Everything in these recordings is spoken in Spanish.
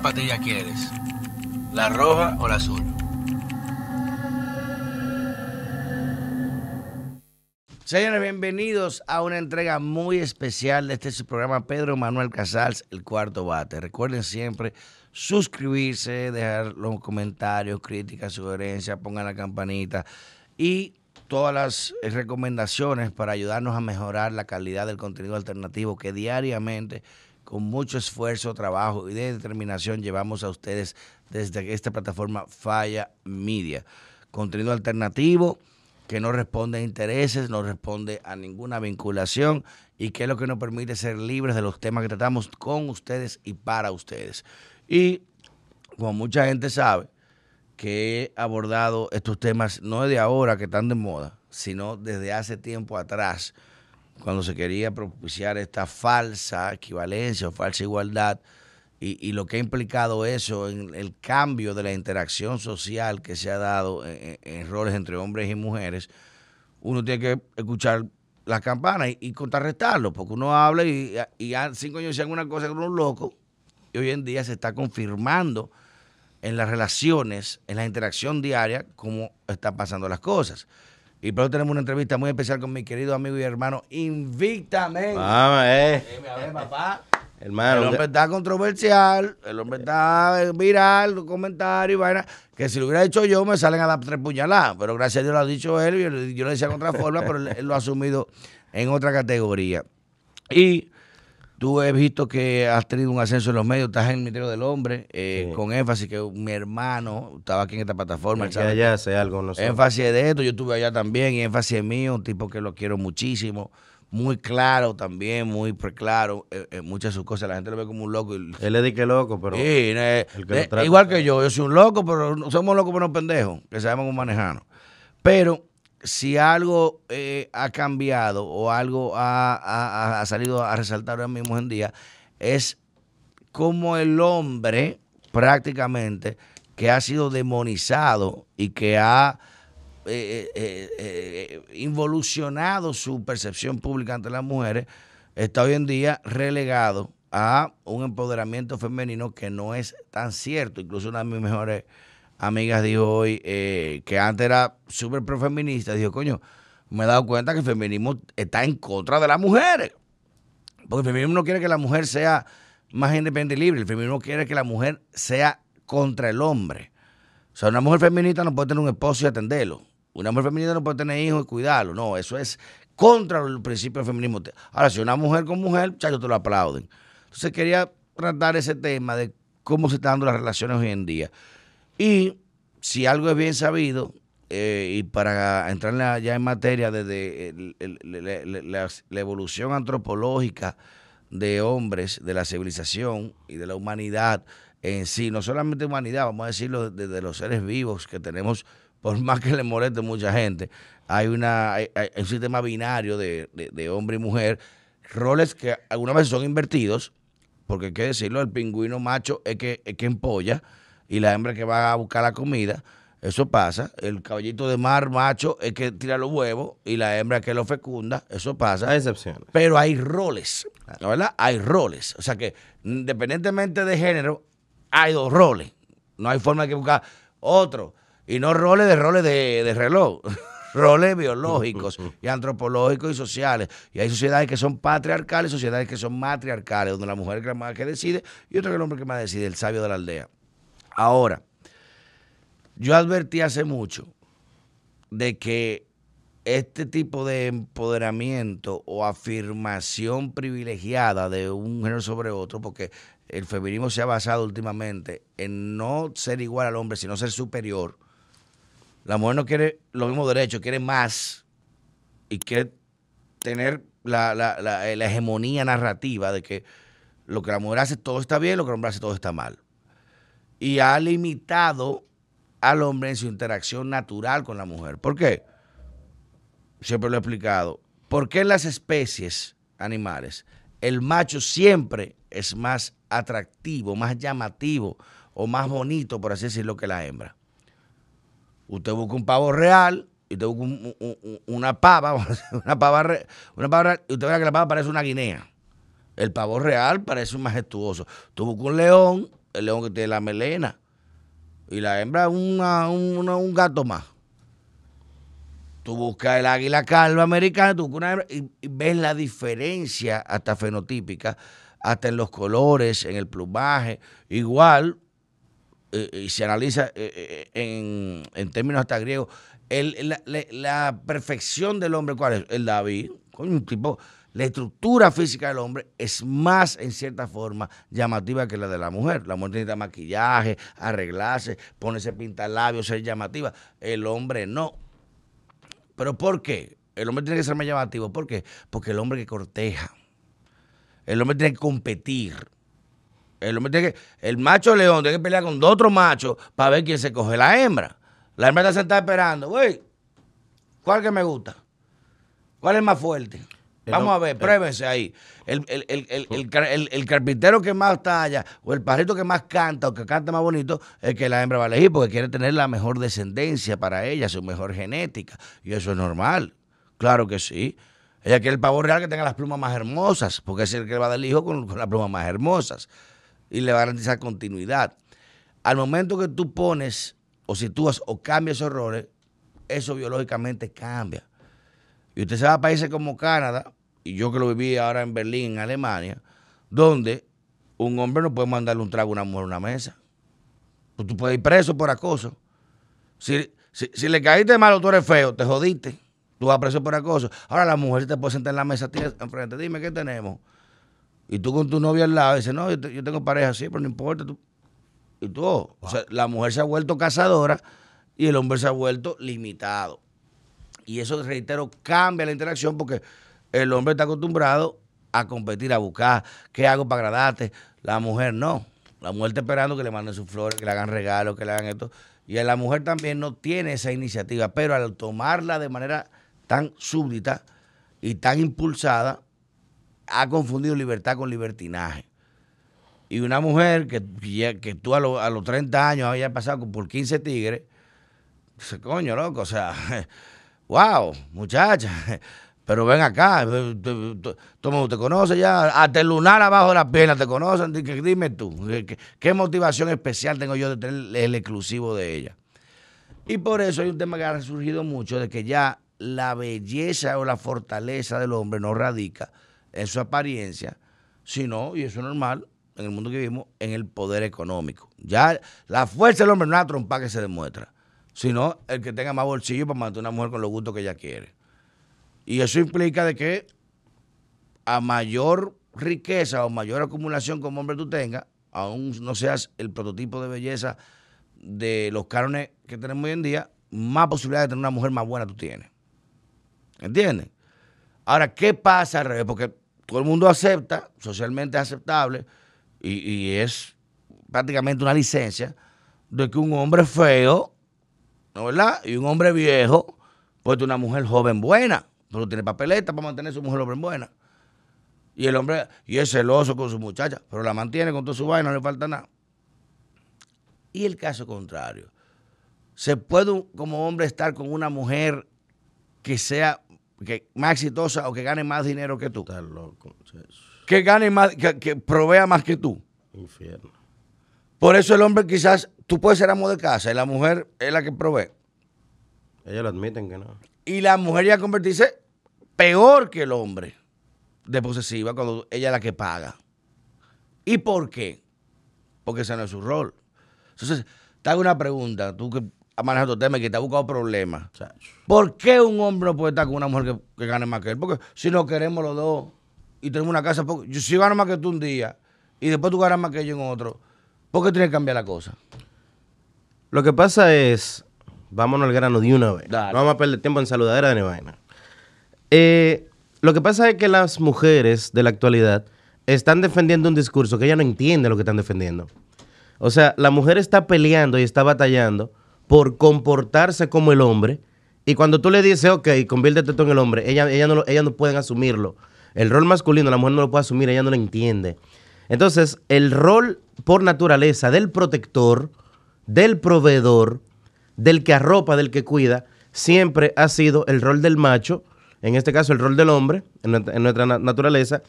¿Cuál patilla quieres? ¿La roja o la azul? Señores, bienvenidos a una entrega muy especial de este su programa Pedro Manuel Casals, el cuarto bate. Recuerden siempre suscribirse, dejar los comentarios, críticas, sugerencias, pongan la campanita y todas las recomendaciones para ayudarnos a mejorar la calidad del contenido alternativo que diariamente, con mucho esfuerzo, trabajo y de determinación llevamos a ustedes desde esta plataforma Falla Media. Contenido alternativo que no responde a intereses, no responde a ninguna vinculación y que es lo que nos permite ser libres de los temas que tratamos con ustedes y para ustedes. Y como mucha gente sabe, que he abordado estos temas no de ahora que están de moda, sino desde hace tiempo atrás, cuando se quería propiciar esta falsa equivalencia o falsa igualdad y, lo que ha implicado eso en el cambio de la interacción social que se ha dado en, roles entre hombres y mujeres, uno tiene que escuchar las campanas y, contrarrestarlo, porque uno habla y, y cinco años decían una cosa con un loco, y hoy en día se está confirmando en las relaciones, en la interacción diaria, cómo están pasando las cosas. Y por eso tenemos una entrevista muy especial con mi querido amigo y hermano Invictamente. Vamos, eh. a ver, papá. Hermano, el hombre está controversial, el hombre está viral, comentarios y vaina, que si lo hubiera dicho yo me salen a dar tres puñaladas, pero gracias a Dios lo ha dicho él, yo, yo lo decía de otra forma, pero él, lo ha asumido en otra categoría. Y Tú he visto que has tenido un ascenso en los medios, estás en el Ministerio del Hombre, eh, con énfasis que mi hermano estaba aquí en esta plataforma. Que allá hace algo nosotros. Énfasis de esto, yo estuve allá también, y énfasis mío, un tipo que lo quiero muchísimo, muy claro también, muy preclaro, eh, eh, muchas de sus cosas, la gente lo ve como un loco. Él le di que loco, pero... Sí, igual que yo, yo soy un loco, pero somos locos pero no pendejos, que sabemos un manejano. Pero si algo eh, ha cambiado o algo ha, salido a resaltar ahora mismo en día, es como el hombre prácticamente que ha sido demonizado y que ha eh, eh, involucionado su percepción pública ante las mujeres, está hoy en día relegado a un empoderamiento femenino que no es tan cierto. Incluso una de mis mejores amigas dijo hoy eh, que antes era súper profeminista. Dijo, coño, me he dado cuenta que el feminismo está en contra de las mujeres. Porque el feminismo no quiere que la mujer sea más independiente y libre. El feminismo quiere que la mujer sea contra el hombre. O sea, una mujer feminista no puede tener un esposo y atenderlo. Una mujer feminista no puede tener hijos y cuidarlo. No, eso es contra el principio del feminismo. Ahora, si una mujer con mujer, ya te lo aplauden. Entonces quería tratar ese tema de cómo se están dando las relaciones hoy en día. Y si algo es bien sabido, eh, y para entrar ya en materia desde la, evolución antropológica de hombres, de la civilización y de la humanidad en sí, no solamente humanidad, vamos a decirlo desde los seres vivos que tenemos, por más que le moleste mucha gente, hay, una, un sistema binario de, hombre y mujer, roles que algunas veces son invertidos, porque hay que decirlo, el pingüino macho es que, es que empolla, y la hembra que va a buscar la comida. Eso pasa. El caballito de mar macho es que tira los huevos y la hembra que lo fecunda. Eso pasa. Hay excepciones. Pero hay roles, ¿verdad? Hay roles. O sea que independientemente de género, hay dos roles. No hay forma de que buscar otro. Y no roles de roles de, reloj. roles biológicos y antropológicos y sociales. Y hay sociedades que son patriarcales, sociedades que son matriarcales, donde la mujer es la más que decide y otro que el hombre que más decide, el sabio de la aldea. Ahora, yo advertí hace mucho de que este tipo de empoderamiento o afirmación privilegiada de un género sobre otro, porque el feminismo se ha basado últimamente en no ser igual al hombre, sino ser superior. La mujer no quiere los mismos derechos, quiere más y quiere tener la, hegemonía narrativa de que lo que la mujer hace todo está bien, lo que el hombre hace todo está mal y ha limitado al hombre en su interacción natural con la mujer. ¿Por qué? Siempre lo he explicado. ¿Por qué en las especies animales el macho siempre es más atractivo, más llamativo o más bonito, por así decirlo, que la hembra? Usted busca un pavo real y usted busca una pava, una pava, una pava, y usted ve que la pava parece una guinea. El pavo real parece un majestuoso. Tú buscas un león el león que tiene la melena. Y la hembra una, un gato más. Tú buscas el águila calva americana, tú buscas una hembra y, ves la diferencia hasta fenotípica, hasta en los colores, en el plumaje. Igual, eh, y se analiza eh, en, en, términos hasta griegos, el, la, perfección del hombre, ¿cuál es? El David, un tipo la estructura física del hombre es más, en cierta forma, llamativa que la de la mujer. La mujer necesita maquillaje, arreglarse, ponerse labios, ser llamativa. El hombre no. ¿Pero por qué? El hombre tiene que ser más llamativo. ¿Por qué? Porque el hombre que corteja. El hombre tiene que competir. El hombre tiene que. El macho león tiene que pelear con dos otros machos para ver quién se coge la hembra. La hembra está sentada esperando. Güey, ¿cuál que me gusta? ¿Cuál es más fuerte? Vamos a ver, pruébense ahí. El, el, carpintero que más talla o el pajarito que más canta o que canta más bonito es que la hembra va a elegir porque quiere tener la mejor descendencia para ella, su mejor genética. Y eso es normal. Claro que sí. Ella quiere el pavo real que tenga las plumas más hermosas, porque es el que le va a dar el hijo con, con las plumas más hermosas. Y le va a garantizar continuidad. Al momento que tú pones o sitúas o cambias esos roles, eso biológicamente cambia. Y usted se va a países como Canadá, y yo que lo viví ahora en Berlín, en Alemania, donde un hombre no puede mandarle un trago a una mujer a una mesa. Pues tú puedes ir preso por acoso. Si, si, le caíste malo, tú eres feo, te jodiste. Tú vas preso por acoso. Ahora la mujer te puede sentar en la mesa enfrente. Dime, ¿qué tenemos? Y tú con tu novia al lado dices, no, yo, tengo pareja, sí, pero no importa. Tú. Y tú, o sea, la mujer se ha vuelto cazadora y el hombre se ha vuelto limitado. Y eso, reitero, cambia la interacción porque el hombre está acostumbrado a competir, a buscar qué hago para agradarte. La mujer no. La mujer está esperando que le manden sus flores, que le hagan regalos, que le hagan esto. Y la mujer también no tiene esa iniciativa, pero al tomarla de manera tan súbdita y tan impulsada, ha confundido libertad con libertinaje. Y una mujer que, que tú a, los 30 años había pasado por 15 tigres, dice, coño, loco, o sea, wow, muchacha, pero ven acá, eh, todo mundo te conoce ya, hasta el lunar abajo de la pierna te conocen. Dime tú, ¿qué, motivación especial tengo yo de tener el exclusivo de ella? Y por eso hay un tema que ha surgido mucho de que ya la belleza o la fortaleza del hombre no radica en su apariencia, sino, y eso es normal, en el mundo que vivimos, en el poder económico. Ya la fuerza del hombre no es una trompa que se demuestra, sino el que tenga más bolsillo para mantener a una mujer con los gustos que ella quiere. Y eso implica de que a mayor riqueza o mayor acumulación como hombre tú tengas, aún no seas el prototipo de belleza de los cánones que tenemos hoy en día, más posibilidad de tener una mujer más buena tú tienes. ¿Entiendes? Ahora, ¿qué pasa al revés? Porque todo el mundo acepta, socialmente aceptable, y, y es prácticamente una licencia de que un hombre feo, ¿no verdad? Y un hombre viejo, pues una mujer joven buena. Pero tiene papeleta para mantener a su mujer hombre buena. Y el hombre, y es celoso con su muchacha, pero la mantiene con toda su vaina, no le falta nada. Y el caso contrario. ¿Se puede como hombre estar con una mujer que sea que más exitosa o que gane más dinero que tú? Estás loco. Que gane más, que, que, provea más que tú. Infierno. Por eso el hombre quizás, tú puedes ser amo de casa y la mujer es la que provee. Ellos lo admiten que no. Y la mujer ya convertirse peor que el hombre de posesiva cuando ella es la que paga. ¿Y por qué? Porque ese no es su rol. Entonces, te hago una pregunta, tú que has manejado tema y que te has buscado problemas. ¿Por qué un hombre no puede estar con una mujer que, gane más que él? Porque si no queremos los dos y tenemos una casa, yo si gano más que tú un día y después tú ganas más que yo en otro, ¿por qué tienes que cambiar la cosa? Lo que pasa es vámonos al grano de una vez. vamos a perder tiempo en saludadera de vaina. Eh, lo que pasa es que las mujeres de la actualidad están defendiendo un discurso que ella no entiende lo que están defendiendo. O sea, la mujer está peleando y está batallando por comportarse como el hombre. Y cuando tú le dices, ok, conviértete tú en el hombre, ella, ella, no, ella no pueden asumirlo. El rol masculino, la mujer no lo puede asumir, ella no lo entiende. Entonces, el rol por naturaleza del protector, del proveedor, del que arropa, del que cuida, siempre ha sido el rol del macho, en este caso el rol del hombre, en nuestra, naturaleza,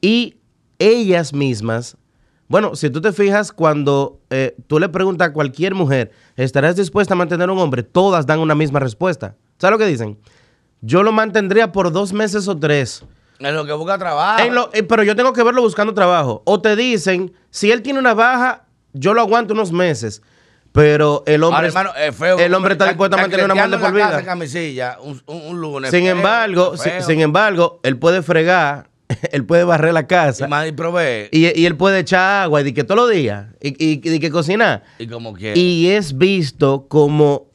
y ellas mismas Bueno, si tú te fijas, cuando eh, tú le preguntas a cualquier mujer, ¿estarás dispuesta a mantener un hombre? Todas dan una misma respuesta. ¿Sabes lo que dicen? Yo lo mantendría por dos meses o tres. En lo que busca trabajo. Eh, pero yo tengo que verlo buscando trabajo. O te dicen, si él tiene una baja, yo lo aguanto unos meses. Pero el hombre, el hombre está dispuesto a mantener una mujer de por vida. Camisilla, un, un, lunes. Sin embargo, sin embargo, él puede fregar él puede barrer la casa. Y, y, él puede echar agua y que todos los días. Y, que cocinar. Y como Y es visto como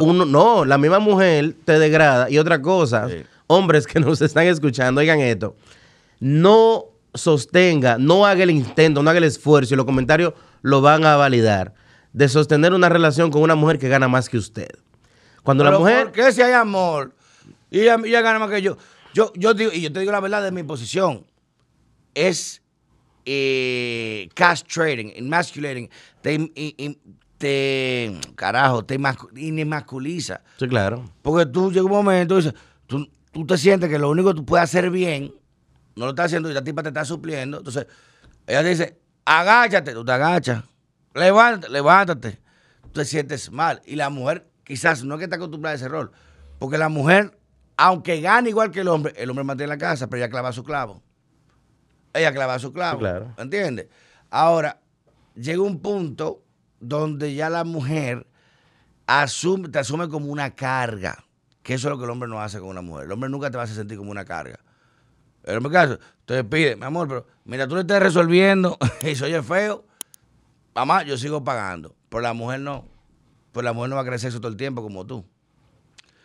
un, No, la misma mujer te degrada. Y otra cosa, hombres que nos están escuchando, oigan esto. No sostenga, no haga el intento, no haga el esfuerzo y los comentarios lo van a validar de sostener una relación con una mujer que gana más que usted. Cuando la mujer. ¿Por qué si hay amor? Y ella gana más que yo. Yo, yo digo, y yo te digo la verdad de mi posición, es eh, cash trading, emasculating, te, te carajo, te inmasculiza. Sí, claro. Porque tú llega un momento y dices, tú, tú te sientes que lo único que tú puedes hacer bien, no lo estás haciendo y la tipa te está supliendo. Entonces, ella te dice, agáchate, tú te agachas, levántate, levántate. Tú te sientes mal. Y la mujer, quizás no es que está acostumbrada a ese rol, porque la mujer aunque gane igual que el hombre, el hombre mantiene la casa, pero ella clava su clavo. Ella clava su clavo. claro. ¿Entiendes? Ahora, llega un punto donde ya la mujer asume, te asume como una carga. Que eso es lo que el hombre no hace con una mujer. El hombre nunca te va a hacer sentir como una carga. El hombre caso, te pide, mi amor, pero mira, tú le estás resolviendo y soy feo. Mamá, yo sigo pagando. Pero la mujer no. Pues la mujer no va a crecer eso todo el tiempo como tú.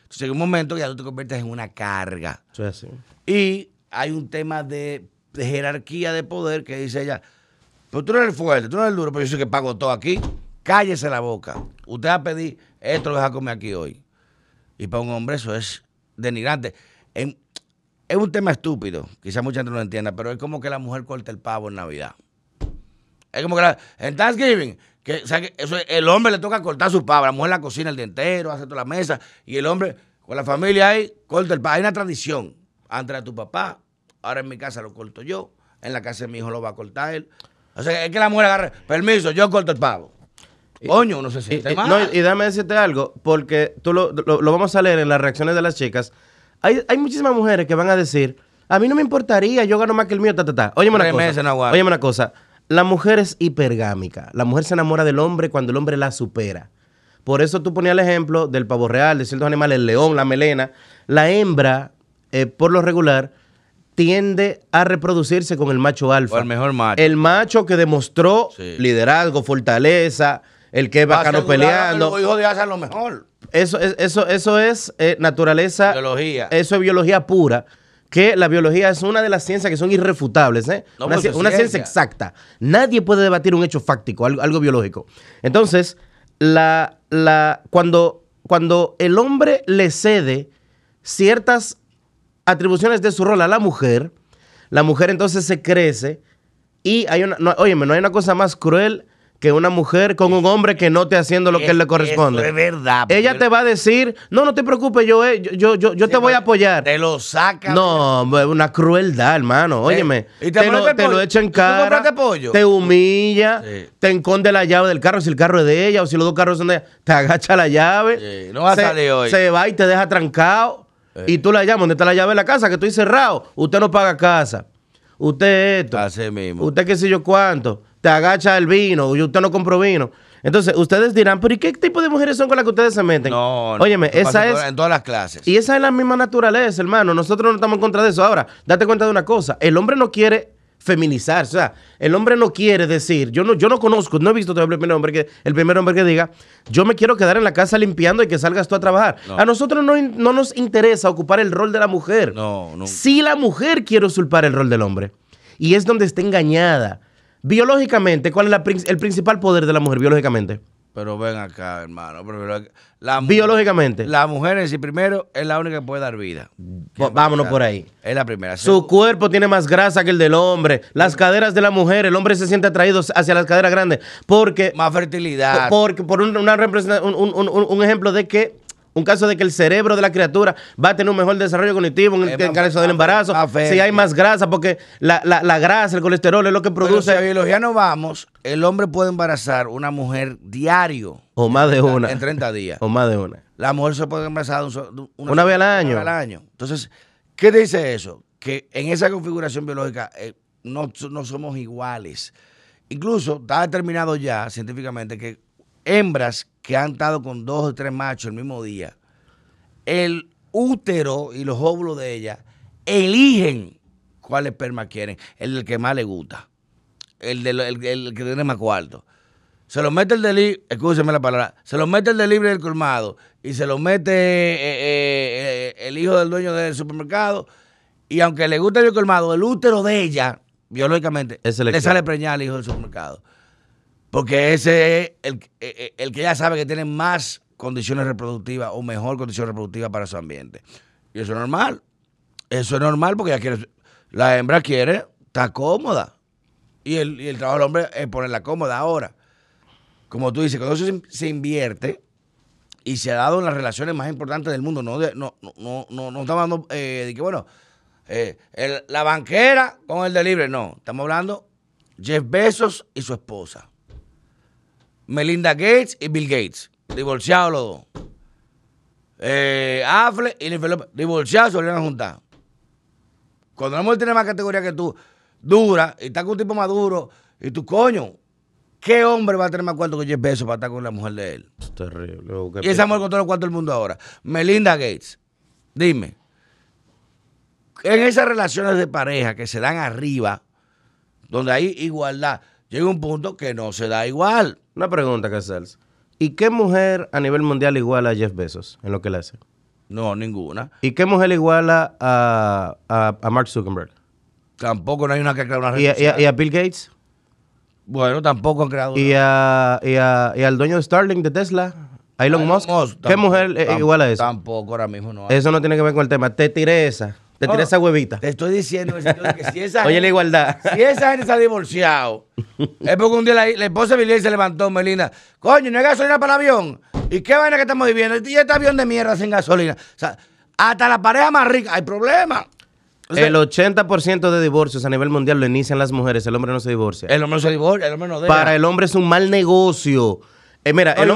Entonces, en un momento ya tú te conviertes en una carga. Sí, Y hay un tema de, jerarquía de poder que dice ella, pero tú no eres fuerte, tú no eres duro, pero yo soy que pago todo aquí. Cállese la boca. Usted va a pedir, esto lo deja comer aquí hoy. Y para un hombre eso es denigrante. es un tema estúpido, quizá mucha gente no lo entienda, pero es como que la mujer corta el pavo en Navidad. Es como que en Thanksgiving, que, eso, el hombre le toca cortar su pavo, la mujer la cocina el día entero, hace toda la mesa, y el hombre con la familia ahí corta el pavo. Hay una tradición. Antes de tu papá, ahora en mi casa lo corto yo, en la casa de mi hijo lo va a cortar él. O sea, es que la mujer agarre, permiso, yo corto el pavo. Coño, no sé si y, no, y dame decirte algo, porque tú lo, vamos a leer en las reacciones de las chicas. Hay, hay muchísimas mujeres que van a decir, a mí no me importaría, yo gano más que el mío, ta, ta, ta. Óyeme una cosa. óyeme una cosa la mujer es hipergámica. La mujer se enamora del hombre cuando el hombre la supera. Por eso tú ponías el ejemplo del pavo real, de ciertos animales, el león, la melena. La hembra, eh, por lo regular, tiende a reproducirse con el macho alfa. el mejor macho. El macho que demostró liderazgo, fortaleza, el que es bacano peleando. Los hijos de hacen lo mejor. Eso, eso, eso es eh, naturaleza. Biología. Eso es biología pura que la biología es una de las ciencias que son irrefutables, ¿eh? una, pues, ciencia. exacta. Nadie puede debatir un hecho fáctico, algo, biológico. Entonces, la, la, cuando, cuando el hombre le cede ciertas atribuciones de su rol a la mujer, la mujer entonces se crece y hay una, no, óyeme, no hay una cosa más cruel que una mujer con un hombre que no esté haciendo lo que él le corresponde. es verdad. Ella te va a decir, no, no te preocupes, yo, eh, yo, yo, yo te voy a apoyar. Te lo saca. No, una crueldad, hermano. Óyeme. te, te, lo, te lo, echa en cara. Te humilla, te esconde la llave del carro si el carro es de ella o si los dos carros son de ella. Te agacha la llave. no va a salir hoy. Se va y te deja trancado. Y tú la llamas, ¿dónde está la llave de la casa? Que estoy cerrado. Usted no paga casa. Usted esto. Así mismo. Usted qué sé yo cuánto te agacha el vino y usted no compró vino. Entonces, ustedes dirán, pero ¿y qué tipo de mujeres son con las que ustedes se meten? No, Óyeme, esa es. En todas las clases. Y esa es la misma naturaleza, hermano. Nosotros no estamos en contra de eso. Ahora, date cuenta de una cosa: el hombre no quiere feminizar. O sea, el hombre no quiere decir, yo no, yo no conozco, no he visto el primer hombre que, el primer hombre que diga, yo me quiero quedar en la casa limpiando y que salgas tú a trabajar. A nosotros no, no, nos interesa ocupar el rol de la mujer. No, no. Si la mujer quiere usurpar el rol del hombre. Y es donde está engañada. Biológicamente, ¿cuál es el principal poder de la mujer biológicamente? Pero ven acá, hermano. Biológicamente. La mujer en sí primero es la única que puede dar vida. Vámonos por ahí. Es la primera. Su cuerpo tiene más grasa que el del hombre. Las caderas de la mujer, el hombre se siente atraído hacia las caderas grandes porque... Más fertilidad. Porque, por una un, un, ejemplo de que un caso de que el cerebro de la criatura va a tener un mejor desarrollo cognitivo en el, caso del embarazo, si hay más grasa, porque la, grasa, el colesterol es lo que produce. Pero si biología no vamos, el hombre puede embarazar una mujer diario. O más de una. En 30 días. O más de una. La mujer se puede embarazar una, vez al año. Una vez al año. Entonces, ¿qué dice eso? Que en esa configuración biológica eh, no, no somos iguales. Incluso está determinado ya científicamente que hembras que han estado con dos o tres machos el mismo día, el útero y los óvulos de ellas eligen cuál esperma quieren, el del que más le gusta, el, el, que tiene más cuarto. Se lo mete el delivery, escúcheme la palabra, se lo mete el delivery del colmado y se lo mete eh, eh, el hijo del dueño del supermercado y aunque le guste el colmado, el útero de ella, biológicamente, le sale preñada al hijo del supermercado. Porque ese es el, el, que ya sabe que tiene más condiciones reproductivas o mejor condición reproductiva para su ambiente. Y eso es normal. Eso es normal porque quiere, la hembra quiere estar cómoda. Y el, el trabajo del hombre es ponerla cómoda ahora. Como tú dices, cuando eso se, invierte y se ha dado en las relaciones más importantes del mundo, no, no, no, no, no estamos hablando eh, de que, bueno, eh, la banquera con el delivery, no. Estamos hablando Jeff Bezos y su esposa. Melinda Gates y Bill Gates, divorciados los dos. Eh, Affle y Jennifer divorciados, se volvieron a juntar. Cuando una mujer tiene más categoría que tú, dura, y está con un tipo maduro, y tú, coño, ¿qué hombre va a tener más cuarto que Jeff Bezos para estar con la mujer de él? Es terrible. Y esa mujer con todo los cuartos del mundo ahora. Melinda Gates, dime, en esas relaciones de pareja que se dan arriba, donde hay igualdad, llega un punto que no se da igual. Una pregunta, Casals. ¿Y qué mujer a nivel mundial iguala a Jeff Bezos en lo que le hace? No, ninguna. ¿Y qué mujer iguala a, a, Mark Zuckerberg? Tampoco no hay una que crea una red ¿Y, a, ¿Y a, Bill Gates? Bueno, tampoco han creado ¿Y, a, y, al dueño de Starlink de Tesla? Elon, Musk. ¿Qué mujer iguala a eso? Tampoco, ahora mismo no. Eso no tiene que ver con el tema. Te tiré esa. Te tiré esa huevita. Te estoy diciendo que si esa Oye, la igualdad. Si esa gente se ha divorciado, es porque un día la, esposa de Billy se levantó, Melina. Coño, no hay gasolina para el avión. ¿Y qué vaina que estamos viviendo? Y este avión de mierda sin gasolina. O sea, hasta la pareja más rica hay problemas. el 80% de divorcios a nivel mundial lo inician las mujeres. El hombre no se divorcia. El hombre no se divorcia, el hombre no deja. Para el hombre es un mal negocio. Eh, mira, el,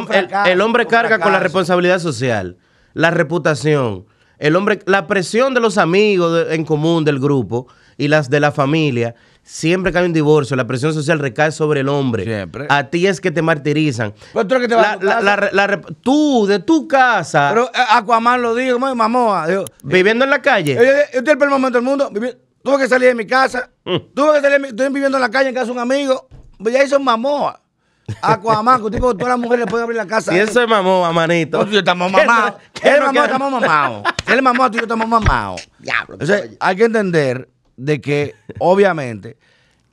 el, hombre carga con la responsabilidad social, la reputación el hombre, la presión de los amigos en común del grupo y las de la familia, siempre que hay un divorcio, la presión social recae sobre el hombre. Siempre. A ti es que te martirizan. Pues tú, que te la, tú, de tu casa. Pero eh, Aquaman lo dijo, mamá. viviendo en la calle. Yo, estoy el peor momento del mundo. Tuve que salir de mi casa. Mm. Tuve que salir, estoy viviendo en la calle en casa de un amigo. Pues ya hizo mamoa. Aquaman, que tipo, todas las mujeres pueden abrir la casa. Y eso es mamó, manito. Nosotros estamos mamados. Él mamó, estamos mamados. Él mamó, tú y yo estamos mamados. Diablo. hay que entender de que, obviamente,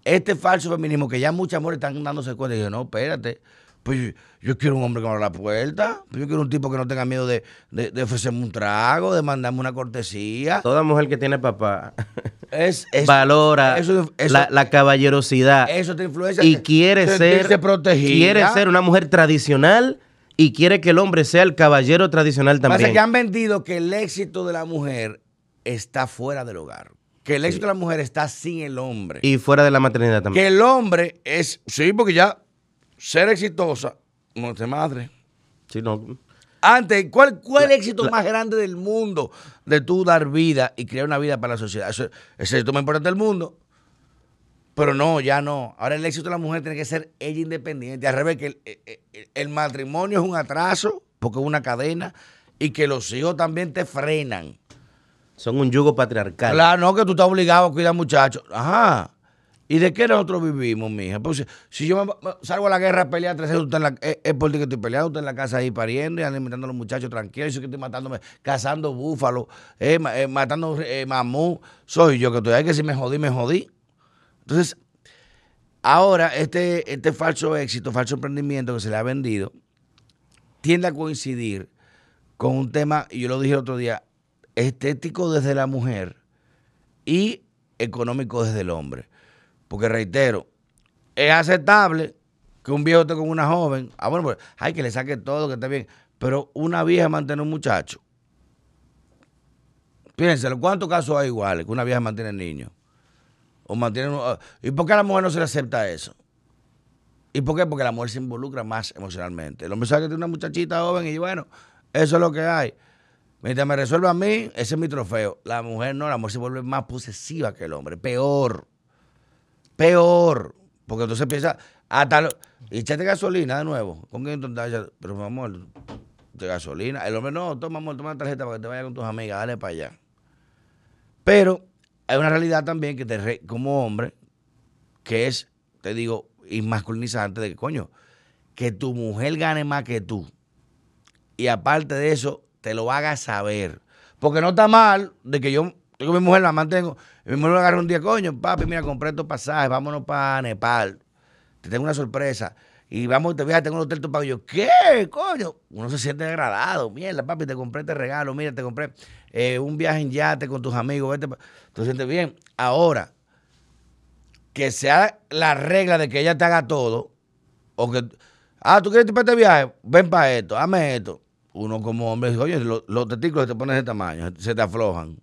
este falso feminismo, que ya muchas mujeres están dándose cuenta, y yo, no, espérate. Pues yo, quiero un hombre que abra la puerta. Pues yo quiero un tipo que no tenga miedo de, de, ofrecerme un trago, de mandarme una cortesía. Toda mujer que tiene papá es, valora la, caballerosidad. Eso te influencia. Y quiere ser, quiere ser una mujer tradicional y quiere que el hombre sea el caballero tradicional también. Pasa que han vendido que el éxito de la mujer está fuera del hogar. Que el éxito de la mujer está sin el hombre. Y fuera de la maternidad también. Que el hombre es, sí, porque ya ser exitosa no es de madre. Sí, no. Antes, ¿cuál, cuál el éxito más grande del mundo de tú dar vida y crear una vida para la sociedad? Eso, ese es el éxito más importante del mundo. Pero no, ya no. Ahora el éxito de la mujer tiene que ser ella independiente. Al revés, que el, el, el matrimonio es un atraso, porque es una cadena, y que los hijos también te frenan. Son un yugo patriarcal. Claro, no, que tú estás obligado a cuidar muchachos. Ajá. ¿Y de qué nosotros vivimos, mija? Pues si yo salgo a la guerra a pelear, tres años, en la, es, por ti que estoy peleando, usted en la casa ahí pariendo y alimentando a los muchachos tranquilos, yo que estoy matándome, cazando búfalos, eh, eh, matando eh, mamú, soy yo que estoy ahí, que si me jodí, me jodí. Entonces, ahora este, este falso éxito, falso emprendimiento que se le ha vendido, tiende a coincidir con un tema, y yo lo dije el otro día, estético desde la mujer y económico desde el hombre. Porque reitero, es aceptable que un viejo esté con una joven. Ah, bueno, pues hay que le saque todo, que esté bien. Pero una vieja mantiene un muchacho. Piénselo, ¿cuántos casos hay iguales que una vieja mantiene niños? O mantiene, ¿Y por qué a la mujer no se le acepta eso? ¿Y por qué? Porque la mujer se involucra más emocionalmente. El hombre sabe que tiene una muchachita joven y bueno, eso es lo que hay. Mientras me resuelva a mí, ese es mi trofeo. La mujer no, la mujer se vuelve más posesiva que el hombre. Peor. Peor. Porque entonces empieza hasta... y echate gasolina de nuevo. ¿Con quién Pero, mi amor, de gasolina. El hombre, no, toma, amor, toma la tarjeta para que te vaya con tus amigas, dale para allá. Pero hay una realidad también que te, como hombre, que es, te digo, y masculinizante de que, coño, que tu mujer gane más que tú. Y aparte de eso, te lo haga saber. Porque no está mal de que yo tengo mi mujer, la mantengo, y mi mujer me agarra un día, coño, papi, mira, compré estos pasajes, vámonos para Nepal. Te tengo una sorpresa. Y vamos, te viajas, tengo un hotel tu pago. yo, ¿qué? Coño. Uno se siente agradado. Mierda, papi, te compré este regalo. Mira, te compré eh, un viaje en yate con tus amigos. Vete, te sientes bien. Ahora, que sea la regla de que ella te haga todo, o que, ah, tú quieres ir para este viaje, ven para esto, hazme esto. Uno como hombre dice, oye, los, los testículos te ponen de tamaño, se te aflojan.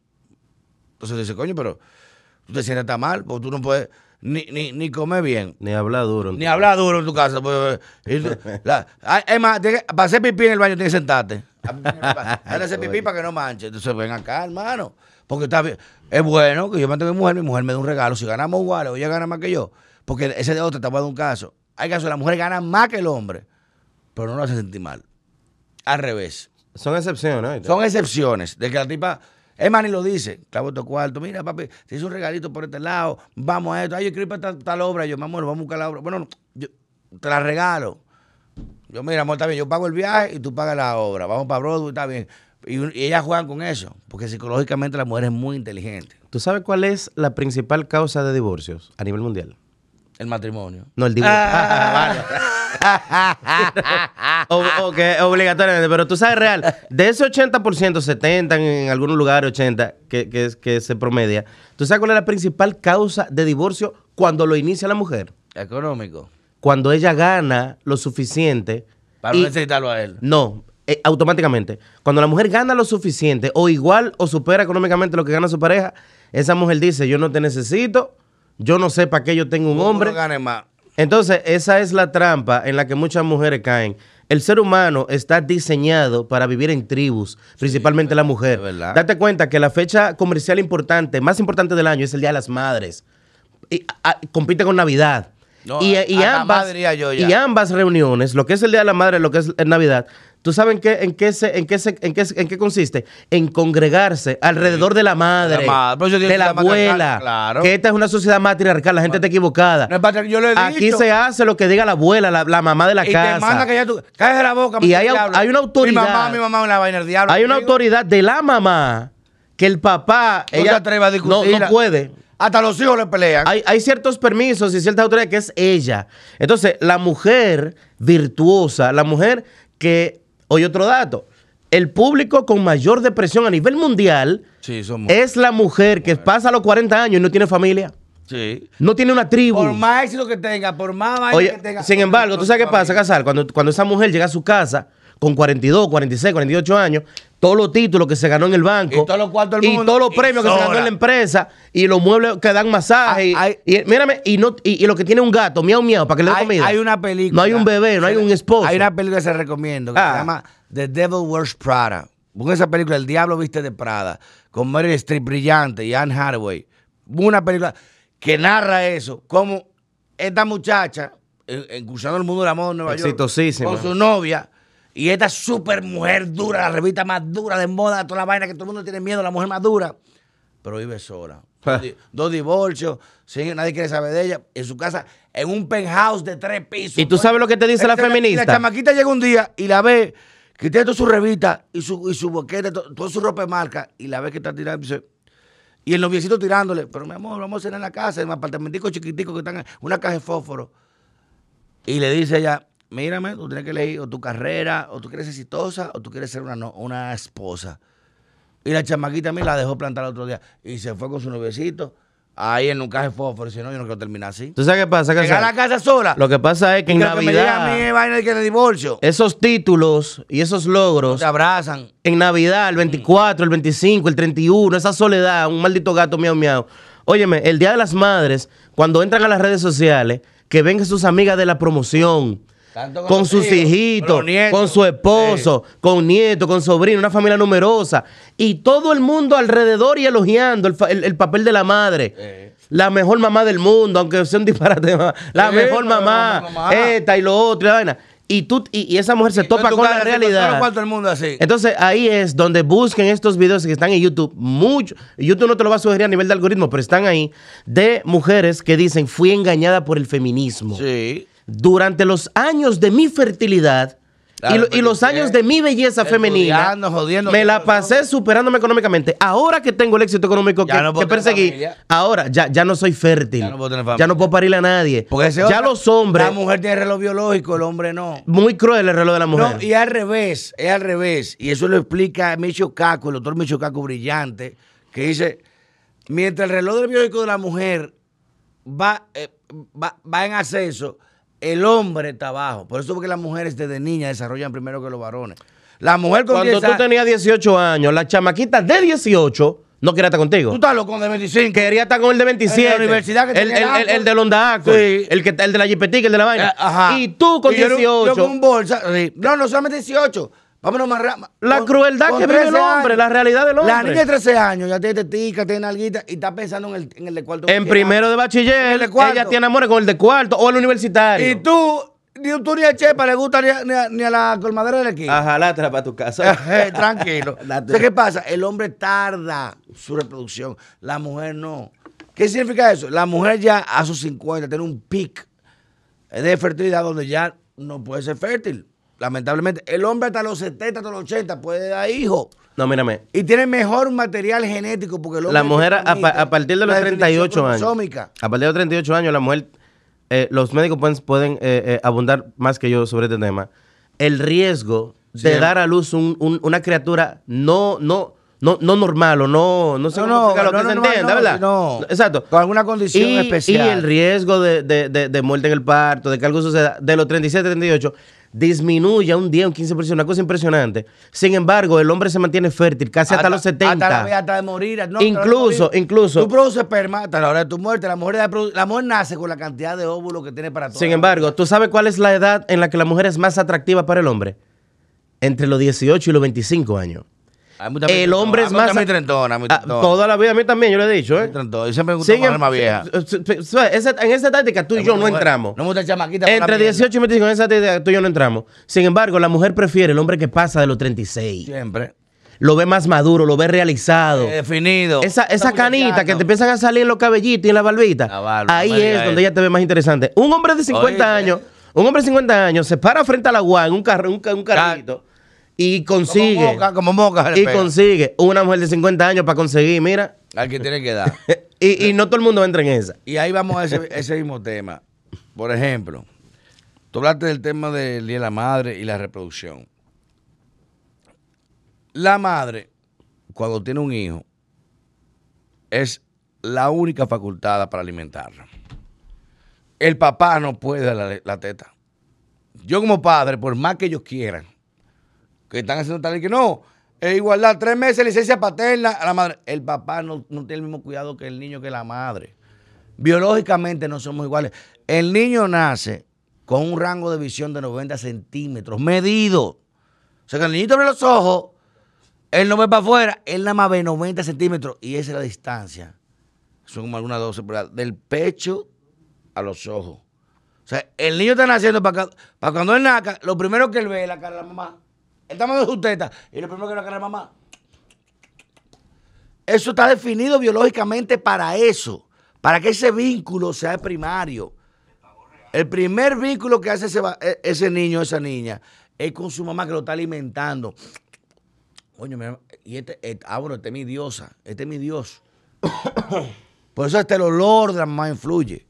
Entonces dice, coño, pero tú te sientes tan mal, porque tú no puedes ni, ni, ni comer bien. Ni hablar duro. Ni hablar duro en tu casa. Pues, es más, para hacer pipí en el baño tienes que sentarte. Para hacer pipí para que no manche. Entonces ven acá, hermano. Porque está bien. Es bueno que yo mantenga a mi mujer, mi mujer me dé un regalo. Si ganamos iguales o ella gana más que yo, porque ese de otro te va a dar un caso. Hay casos la mujer gana más que el hombre, pero no lo hace sentir mal. Al revés. Son excepciones. Son excepciones. De que la tipa. Es más, lo dice. Clavo tu cuarto. Mira, papi, te hizo un regalito por este lado. Vamos a esto. Ay, yo quiero ir para tal, obra. Yo, amor, vamos a buscar la obra. Bueno, yo te la regalo. Yo, mira, amor, está bien. Yo pago el viaje y tú pagas la obra. Vamos para Broadway, está bien. Y, ellas juegan con eso, porque psicológicamente la mujer es muy inteligente. ¿Tú sabes cuál es la principal causa de divorcios a nivel mundial? El matrimonio. No, el divorcio. obligatoriamente, pero tú sabes real, de ese 80%, 70 en, algunos lugares, 80, que, que, que se promedia, ¿tú sabes cuál es la principal causa de divorcio cuando lo inicia la mujer? Económico. Cuando ella gana lo suficiente. Para no necesitarlo a él. No, eh, automáticamente. Cuando la mujer gana lo suficiente o igual o supera económicamente lo que gana su pareja, esa mujer dice, yo no te necesito, yo no sé para qué yo tengo un hombre. gane más. Entonces, esa es la trampa en la que muchas mujeres caen. El ser humano está diseñado para vivir en tribus, principalmente la mujer. Date cuenta que la fecha comercial importante, más importante del año, es el Día de las Madres. Y, compite con Navidad. y, ambas, y ambas reuniones, lo que es el Día de la Madre, lo que es Navidad, ¿Tú sabes en qué, en qué, en qué, en qué, en qué consiste? En congregarse alrededor de la madre, de la abuela. Que esta es una sociedad matriarcal, la gente está equivocada. Aquí se hace lo que diga la abuela, la, mamá de la casa. Y te manda que ya tú, la boca. Y hay, hay, una autoridad. Mi mamá, mi mamá, la vaina del diablo. Hay una autoridad de la mamá que el papá. No ella, a discutir. No, no puede. Hasta los hijos le pelean. Hay, hay, ciertos permisos y ciertas autoridades que es ella. Entonces, la mujer virtuosa, la mujer que Oye, otro dato. El público con mayor depresión a nivel mundial es la mujer que pasa los 40 años y no tiene familia. Sí. No tiene una tribu. Por más éxito que tenga, por más Oye, que tenga. Sin embargo, ¿tú sabes qué pasa, Casal? Cuando, cuando esa mujer llega a su casa con 42, 46, 48 años, todos los títulos que se ganó en el banco y todos los, cuartos y todos los premios que se ganó en la empresa y los muebles que dan masaje. Ah, y, mírame y no y, lo que tiene un gato miau miau para que le dé comida. hay una película no hay un bebé no hay un esposo. hay una película que se recomiendo que se ah. llama The Devil Wears Prada. Busca esa película El Diablo Viste de Prada con Meryl Streep brillante y Anne Hathaway. Una película que narra eso como esta muchacha incursionando el mundo de la moda en Nueva York con su novia y esta super mujer dura, la revista más dura de moda, toda la vaina que todo el mundo tiene miedo, la mujer más dura, pero vive sola. Dos, divorcios, nadie quiere saber de ella, en su casa, en un penthouse de tres pisos. ¿Y tú sabes lo que te dice la feminista? La chamaquita llega un día y la ve que tiene toda su revista y su, y su boquete, toda su ropa de marca, y la ve que está tirando. Y el noviecito tirándole, pero mi amor, vamos a cenar en la casa, en un apartamentico chiquitico que están en una caja de fósforo. Y le dice ella, mírame, tú tienes que elegir o tu carrera, o tú quieres ser exitosa, o tú quieres ser una, una esposa. Y la chamaquita a mí la dejó plantar el otro día y se fue con su noviecito Ahí en un caje fósforo, si no, yo no quiero terminar así. ¿Tú sabes qué pasa? Llegar a la casa sola. Lo que pasa es que en Navidad. Que me diga a mí vaina de que de divorcio. Esos títulos y esos logros. te abrazan. En Navidad, el 24, el 25, el 31, esa soledad, un maldito gato miau miau. Óyeme, el Día de las Madres, cuando entran a las redes sociales, que ven sus amigas de la promoción con, sus hijitos, con, su esposo, con nietos, con sobrino, una familia numerosa. Y todo el mundo alrededor y elogiando el, papel de la madre. La mejor mamá del mundo, aunque sea un disparate. La mejor mamá, esta y lo otro. Y, tú, y, esa mujer se topa con la realidad. el mundo así. Entonces ahí es donde busquen estos videos que están en YouTube. Mucho. YouTube no te lo va a sugerir a nivel de algoritmo, pero están ahí. De mujeres que dicen, fui engañada por el feminismo. Sí durante los años de mi fertilidad y, los años de mi belleza femenina, me la pasé superándome económicamente. Ahora que tengo el éxito económico que, perseguí, ahora ya, ya no soy fértil. Ya no puedo, parirle a nadie. Porque ya los hombres. La mujer tiene reloj biológico, el hombre no. Muy cruel el reloj de la mujer. No, y al revés, es al revés. Y eso lo explica Micho Caco, el doctor Micho Caco brillante, que dice: mientras el reloj biológico de la mujer va, eh, va, va en ascenso el hombre está abajo. Por eso porque las mujeres desde niñas desarrollan primero que los varones. La mujer con Cuando tú tenías 18 años, la chamaquita de 18 no quería estar contigo. Tú estás loco con el de 25. Quería estar con el de 27. El de la universidad que el, el, el, de Londa sí. el, que, el de la jipetica, el de la vaina. Eh, ajá. Y tú con 18. Yo, con un bolsa. No, no solamente 18. Vámonos más rápido. La crueldad que vive el hombre, la realidad del hombre. La niña de 13 años ya tiene tetica, tiene alguita y está pensando en el, en el de cuarto. En primero de bachiller, ella tiene amores con el de cuarto o el universitario. Y tú, ni tú ni a Chepa le gusta ni a, la colmadera del equipo. Ajá, látela para tu casa. Eh, tranquilo. ¿Qué pasa? El hombre tarda su reproducción, la mujer no. ¿Qué significa eso? La mujer ya a sus 50 tiene un pic de fertilidad donde ya no puede ser fértil lamentablemente. El hombre hasta los 70, hasta los 80 puede dar hijos. No, mírame. Y tiene mejor material genético porque La mujer a, partir de los 38 años. A partir de los 38 años la mujer eh, los médicos pueden, pueden eh, eh, abundar más que yo sobre este tema. El riesgo de dar a luz una criatura no no no, no normal o no, no sé no, lo que se entienda, ¿verdad? No, exacto. Con alguna condición especial. Y el riesgo de, de, de, muerte en el parto, de que algo suceda, de los 37, 38, disminuye un día un 15%, una cosa impresionante. Sin embargo, el hombre se mantiene fértil casi hasta, los 70. Hasta, la, hasta de morir. incluso, incluso. Tú produces esperma hasta la hora de tu muerte. La mujer, la mujer nace con la cantidad de óvulos que tiene para todo. Sin embargo, ¿tú sabes cuál es la edad en la que la mujer es más atractiva para el hombre? Entre los 18 y los 25 años el hombre es más. Toda la vida, a mí también, yo le he dicho. ¿eh? Yo siempre me gusta más más vieja. en esa táctica tú y yo no entramos. No me gusta chamaquita. Entre 18 y 25, en esa táctica tú y yo no entramos. Sin embargo, la mujer prefiere el hombre que pasa de los 36. Siempre. Lo ve más maduro, lo ve realizado. Eh, definido. Esa, esa canita que te empiezan a salir en los cabellitos y en la barbita. ahí es donde ella te ve más interesante. Un hombre de 50 años, un hombre de 50 años se para frente a la UA en un, carro, un, un carrito y consigue. Como moca, y consigue una mujer de 50 años para conseguir, mira. Al que tiene que dar. y, no todo el mundo entra en esa. Y ahí vamos a ese, mismo tema. Por ejemplo, tú hablaste del tema del Día de la Madre y la reproducción. La madre, cuando tiene un hijo, es la única facultada para alimentarlo. El papá no puede dar la, la teta. Yo como padre, por más que ellos quieran, que están haciendo tal y que no. Es igualdad, tres meses licencia paterna a la madre. El papá no, tiene el mismo cuidado que el niño que la madre. Biológicamente no somos iguales. El niño nace con un rango de visión de 90 centímetros, medido. O sea que el niñito abre los ojos, él no ve para afuera, él nada más ve 90 centímetros y esa es la distancia. Son como algunas 12 pulgadas. Del pecho a los ojos. O sea, el niño está naciendo para, para cuando él naca, lo primero que él ve es la cara de la mamá. El tamaño de su teta. Y lo primero que le la mamá. Eso está definido biológicamente para eso. Para que ese vínculo sea primario. El primer vínculo que hace ese, e, ese niño, esa niña, es con su mamá que lo está alimentando. Coño, y este, este, ah, bueno, este es mi diosa, este es mi Dios. Por eso hasta el olor de la mamá influye.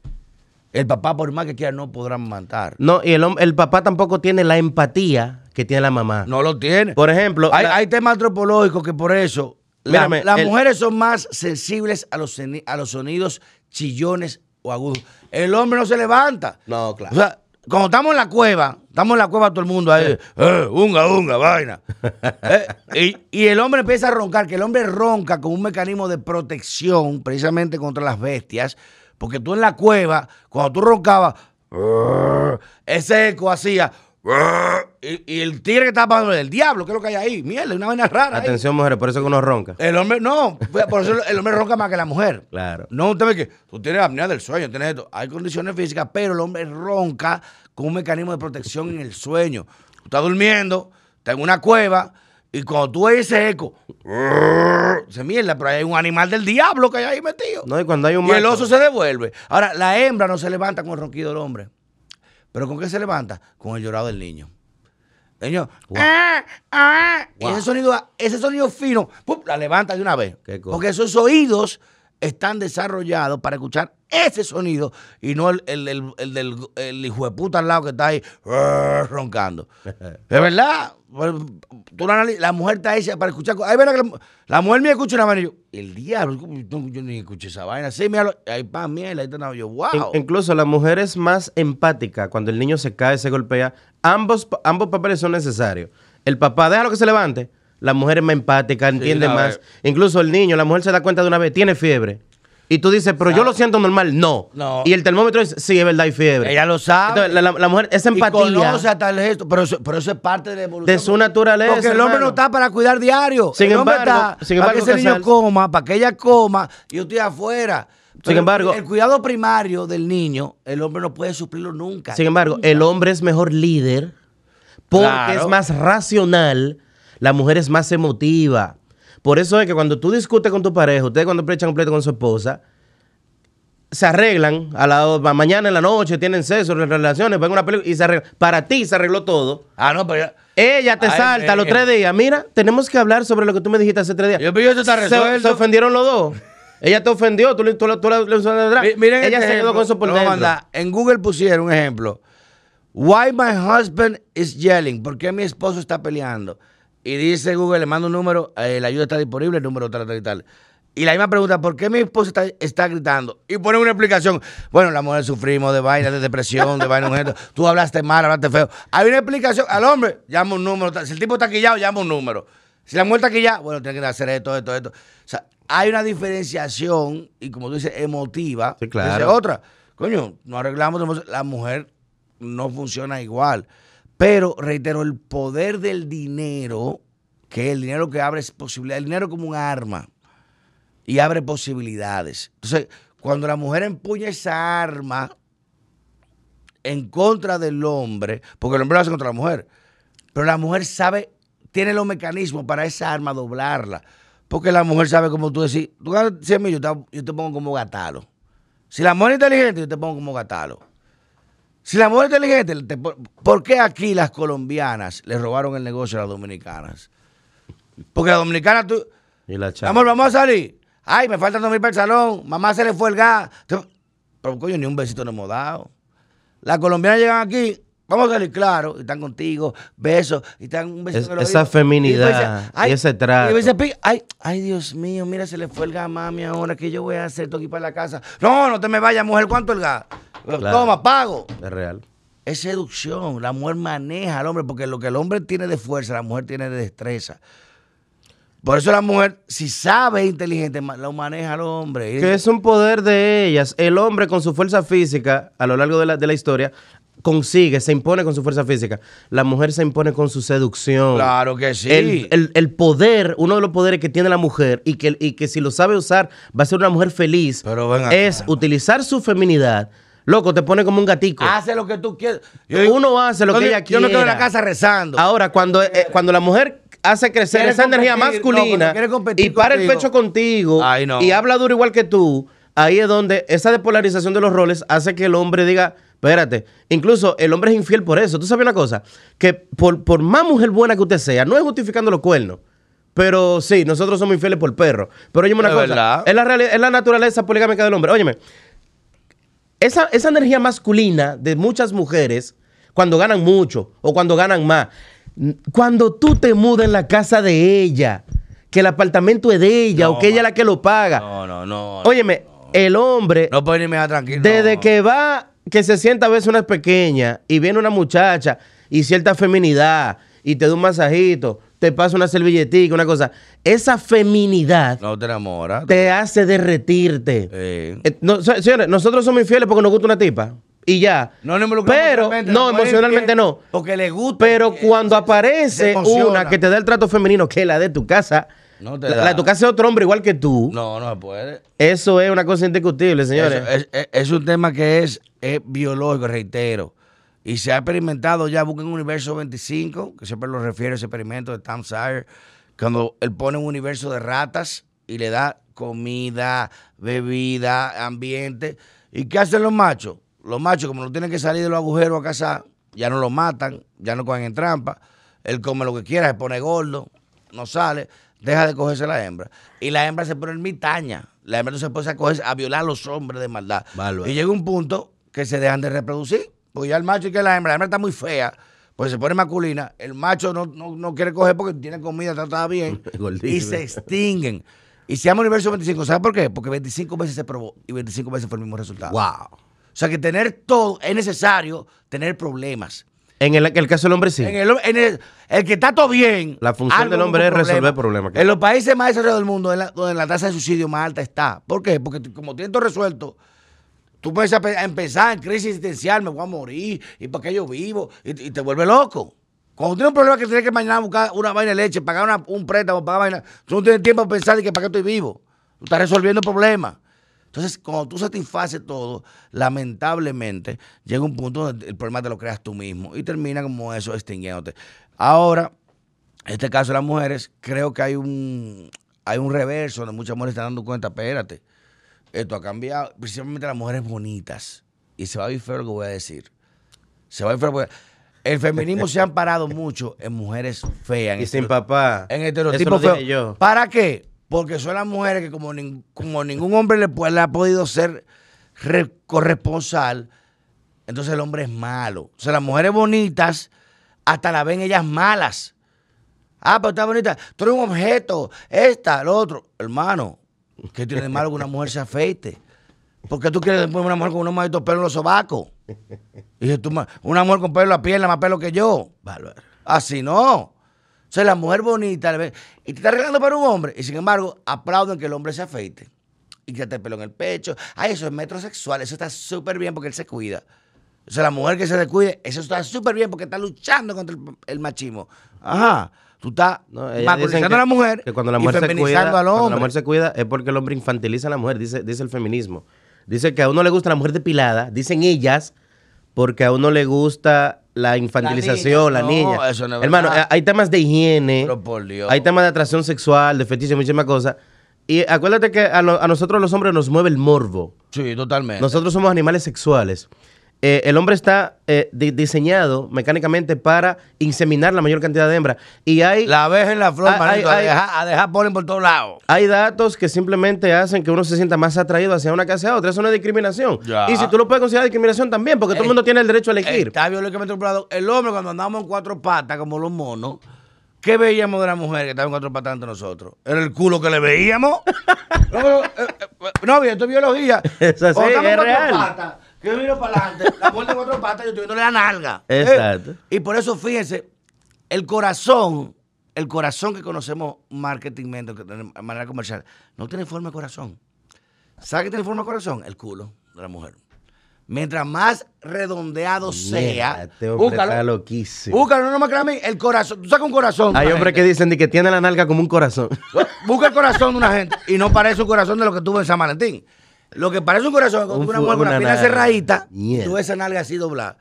El papá, por más que quiera, no podrá matar. No, y el, el papá tampoco tiene la empatía que tiene la mamá. No lo tiene. Por ejemplo. Hay, temas antropológicos que por eso las mujeres son más sensibles a los, a los sonidos chillones o agudos. El hombre no se levanta. No, claro. O sea, cuando estamos en la cueva, estamos en la cueva todo el mundo ahí, eh, unga, unga, vaina. Eh, y, el hombre empieza a roncar, que el hombre ronca con un mecanismo de protección precisamente contra las bestias, porque tú en la cueva, cuando tú roncabas, ese eco hacía... Y, el tigre que estaba pasando el diablo, ¿qué es lo que hay ahí? Mierda, una vaina rara. Atención, mujeres, por eso que uno ronca. El hombre, no, por eso el hombre ronca más que la mujer. Claro. No, usted ve que tú tienes apnea del sueño, tienes esto. Hay condiciones físicas, pero el hombre ronca con un mecanismo de protección en el sueño. Tú estás durmiendo, estás en una cueva, y cuando tú ves ese eco, se mierda, pero hay un animal del diablo que hay ahí metido. No, y cuando hay un Y el oso se devuelve. Ahora, la hembra no se levanta con el ronquido del hombre. ¿Pero con qué se levanta? Con el llorado del niño. El niño, ah, ah, y ese sonido, ese sonido fino, la levanta de una vez. Porque esos oídos están desarrollados para escuchar ese sonido y no el, del hijo de puta al lado que está ahí roncando. Es verdad. Pues, la, mujer está ahí para escuchar. Ven que la, mujer me escucha una vaina y yo, el diablo, yo ni escuché esa vaina. Sí, mira, ahí pa, mierda, ahí está yo, wow. incluso la mujer es más empática cuando el niño se cae, se golpea. Ambos, ambos papeles son necesarios. El papá, déjalo que se levante. La mujer es más empática, entiende más. Incluso el niño, la mujer se da cuenta de una vez, tiene fiebre y tú dices, pero yo lo siento normal. No. no. Y el termómetro dice, sí, es verdad, hay fiebre. Ella lo sabe. Entonces, la, mujer, esa empatía. Y conoce hasta el gesto, pero eso, pero eso es parte de la evolución. De su naturaleza. Porque el hombre no está para cuidar diario. Sin el hombre está para que ese niño coma, para que ella coma, yo estoy afuera. sin embargo, el cuidado primario del niño, el hombre no puede suplirlo nunca. Sin embargo, el hombre es mejor líder porque es más racional, la mujer es más emotiva. Por eso es que cuando tú discutes con tu pareja, ustedes cuando echan un pleito con su esposa, se arreglan a la mañana en la noche, tienen sexo, relaciones, ven una película y se arreglan. Para ti se arregló todo. Ah, no, pero Ella te salta los tres días. Mira, tenemos que hablar sobre lo que tú me dijiste hace tres días. Yo, pero está se, se, ofendieron los dos. Ella te ofendió, tú, tú, tú, le. Miren Ella se quedó con eso por dentro. en Google pusieron un ejemplo. Why my husband is yelling? ¿Por qué mi esposo está peleando? Y dice Google, le mando un número, eh, la ayuda está disponible, el número tal, tal y tal. Y la misma pregunta, ¿por qué mi esposa está, gritando? Y pone una explicación. Bueno, la mujer sufrimos de vaina, de depresión, de vaina, mujer. Tú hablaste mal, hablaste feo. Hay una explicación. Al hombre, llama un número. Si el tipo está quillado, llama un número. Si la mujer está quillada, bueno, tiene que hacer esto, esto, esto. O sea, hay una diferenciación, y como tú dices, emotiva. Sí, claro. otra. Coño, no arreglamos, la mujer no funciona igual. Pero, reitero, el poder del dinero, que el dinero que abre es posibilidad, el dinero como un arma y abre posibilidades. Entonces, cuando la mujer empuña esa arma en contra del hombre, porque el hombre lo hace contra la mujer, pero la mujer sabe, tiene los mecanismos para esa arma doblarla. Porque la mujer sabe, como tú decís, tú ganas 100 mil, yo te, pongo como gatalo. Si la mujer es inteligente, yo te pongo como gatalo. Si la mujer es inteligente, ¿por qué aquí las colombianas le robaron el negocio a las dominicanas? Porque las dominicanas tú... Y la Amor, vamos a salir. Ay, me faltan dos mil para el salón. Mamá se le fue el gas. Pero coño, ni un besito no hemos dado. Las colombianas llegan aquí, vamos a salir claro, y están contigo, besos, y están un besito. esa feminidad y, ese trato. Y ay, ay, Dios mío, mira, se le fue el gas, mami, ahora que yo voy a hacer esto aquí para la casa. No, no te me vayas, mujer, ¿cuánto el gas? Toma, pago. Es real. Es seducción. La mujer maneja al hombre, porque lo que el hombre tiene de fuerza, la mujer tiene de destreza. Por eso la mujer, si sabe inteligente, lo maneja al hombre. Que es un poder de ellas. El hombre con su fuerza física, a lo largo de la, de la historia, consigue, se impone con su fuerza física. La mujer se impone con su seducción. Claro que sí. El, poder, uno de los poderes que tiene la mujer y que, y que si lo sabe usar va a ser una mujer feliz, es utilizar su feminidad. Loco, te pone como un gatico. Hace lo que tú quieres. Uno hace lo que ella quiere. Yo me quedo en la casa rezando. Ahora, cuando, eh, cuando la mujer hace crecer esa energía masculina y para el pecho contigo y habla duro igual que tú, ahí es donde esa depolarización de los roles hace que el hombre diga, espérate, incluso el hombre es infiel por eso. ¿Tú sabes una cosa? Que por, por más mujer buena que usted sea, no es justificando los cuernos. Pero sí, nosotros somos infieles por perro. Pero óyeme una cosa. Es la, es la naturaleza poligámica del hombre. Óyeme, esa, esa energía masculina de muchas mujeres, cuando ganan mucho o cuando ganan más, cuando tú te mudas en la casa de ella, que el apartamento es de ella o que ella es la que lo paga. No, no, no. Óyeme, El hombre. No puede ni mirar tranquilo. Desde que va, que se sienta a veces una pequeña y viene una muchacha y cierta feminidad y te da un masajito, te pasa una servilletita, una cosa. Esa feminidad. No te enamora. Te hace derretirte. Eh, señores, nosotros somos infieles porque nos gusta una tipa y ya. No, no pero no, emocionalmente no. Porque le gusta. Pero cuando aparece una que te da el trato femenino, que es la de tu casa, no te la, de tu casa es otro hombre igual que tú. No, no se puede. Eso es una cosa indiscutible, señores. es, un tema que es, es biológico, reitero. Y se ha experimentado ya, busquen Universo 25, que siempre lo refiero a ese experimento de Tom Sire, cuando él pone un universo de ratas y le da comida, bebida, ambiente. ¿Y qué hacen los machos? Los machos, como no tienen que salir de los agujeros a cazar, ya no lo matan, ya no cogen en trampa. Él come lo que quiera, se pone gordo, no sale, deja de cogerse la hembra. Y la hembra se pone en mitaña. La hembra no se puede a, a violar a los hombres de maldad. Y llega un punto que se dejan de reproducir. Porque ya el macho y que la hembra, la hembra está muy fea, pues se pone masculina. El macho no, quiere coger porque tiene comida tratada bien. y se extinguen. Y se llama Universo 25. ¿Sabes por qué? Porque 25 veces se probó y 25 veces fue el mismo resultado. Wow. O sea que tener todo, es necesario tener problemas. En el, caso del hombre sí. En el, el, que está todo bien. La función del hombre es resolver problemas. En los países más desarrollados del mundo, donde la tasa de suicidio más alta está. ¿Por qué? Porque como tiene todo resuelto, Tú puedes empezar en crisis existencial, me voy a morir, y para qué yo vivo, y, te vuelve loco. Cuando tienes un problema que tienes que mañana buscar una vaina de leche, pagar un préstamo, pagar vaina, tú no tienes tiempo para pensar de que para qué estoy vivo. Tú estás resolviendo problemas. Entonces, cuando tú satisfaces todo, lamentablemente llega un punto donde el problema te lo creas tú mismo y termina como eso extinguiéndote. Ahora, en este caso de las mujeres, creo que hay un, hay un reverso donde muchas mujeres están dando cuenta, espérate, esto ha cambiado, principalmente las mujeres bonitas. Y se va a ir feo lo que voy a decir. Se va a ir feo el feminismo se ha parado mucho en mujeres feas. y sin papá. En estereotipos feos. ¿Para qué? Porque son las mujeres que como, como ningún hombre le, le, ha podido ser corresponsal, entonces el hombre es malo. O sea, las mujeres bonitas hasta la ven ellas malas. Ah, pero está bonita. Tú eres un objeto. Esta, lo otro. Hermano, ¿Qué tiene de malo que una mujer se afeite? ¿Por qué tú quieres después una mujer con unos malditos pelos en los sobacos? Y tú, una mujer con pelo en la pierna, más pelo que yo. Así no. O sea, la mujer bonita, y te está arreglando para un hombre, y sin embargo, aplauden que el hombre se afeite. Y que te pelo en el pecho. Ay, eso es metrosexual, eso está súper bien porque él se cuida. O sea, la mujer que se descuide, eso está súper bien porque está luchando contra el machismo. Ajá. Tú estás no, a la mujer que cuando la mujer se cuida, al hombre. Cuando la mujer se cuida es porque el hombre infantiliza a la mujer, dice, dice el feminismo. Dice que a uno le gusta la mujer depilada, dicen ellas, porque a uno le gusta la infantilización, la niña. Hermano, hay temas de higiene, hay temas de atracción sexual, de fetiche, muchísimas cosas. Y acuérdate que a, a, nosotros los hombres nos mueve el morbo. Sí, totalmente. Nosotros somos animales sexuales. Eh, el hombre está eh, diseñado mecánicamente para inseminar la mayor cantidad de hembras. Y hay. La abeja en la flor, hay, a, dejar, polen por todos lados. Hay datos que simplemente hacen que uno se sienta más atraído hacia una que hacia otra. Eso no es discriminación. Y si tú lo puedes considerar discriminación también, porque todo el mundo tiene el derecho a elegir. Está biológicamente El hombre, cuando andamos en cuatro patas, como los monos. ¿Qué veíamos de la mujer que estaba en cuatro patas ante nosotros? ¿Era el culo que le veíamos? no, eh, no, esto es biología. Eso sí, es real. Patas, yo miro para adelante, la muerte de cuatro patas, yo estoy viendo la nalga. Exacto. Y por eso, fíjense, el corazón, el corazón que conocemos marketingmente, de manera comercial, no tiene forma de corazón. ¿Sabe qué tiene forma de corazón? El culo de la mujer. Mientras más redondeado sea. Este hombre búscalo, está loquísimo. Búscalo, no me creas a mí, el corazón. Tú sacas un corazón. Hay hombres que dicen que tiene la nalga como un corazón. Busca el corazón de una gente y no parece un corazón de lo que tuvo en San Valentín. Lo que parece un corazón, con una mujer con la pierna cerradita, tú esa nalga así doblada.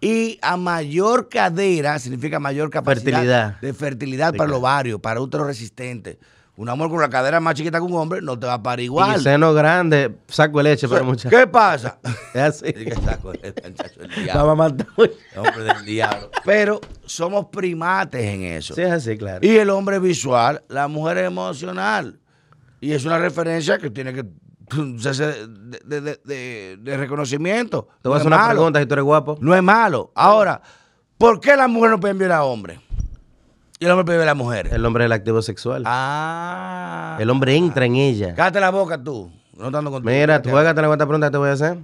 Y a mayor cadera significa mayor capacidad de fertilidad para el ovario, para útero resistente. Un amor con la cadera más chiquita que un hombre no te va a parar igual. Y seno grande, saco de leche para muchachos. ¿Qué pasa? Es así. saco el diablo. hombre del diablo. Pero somos primates en eso. Sí, es así, claro. Y el hombre visual, la mujer emocional. Y es una referencia que tiene que de, de, de, reconocimiento. Te voy a hacer una pregunta si tú eres guapo. No es malo. Ahora, ¿por qué las mujeres no pueden violar a hombres? Y el hombre puede violar a mujeres. El hombre es el activo sexual. Ah. El hombre entra en ella. Cállate la boca tú. No estando contigo. Mira, tú juegas la cuenta pregunta que te voy a hacer.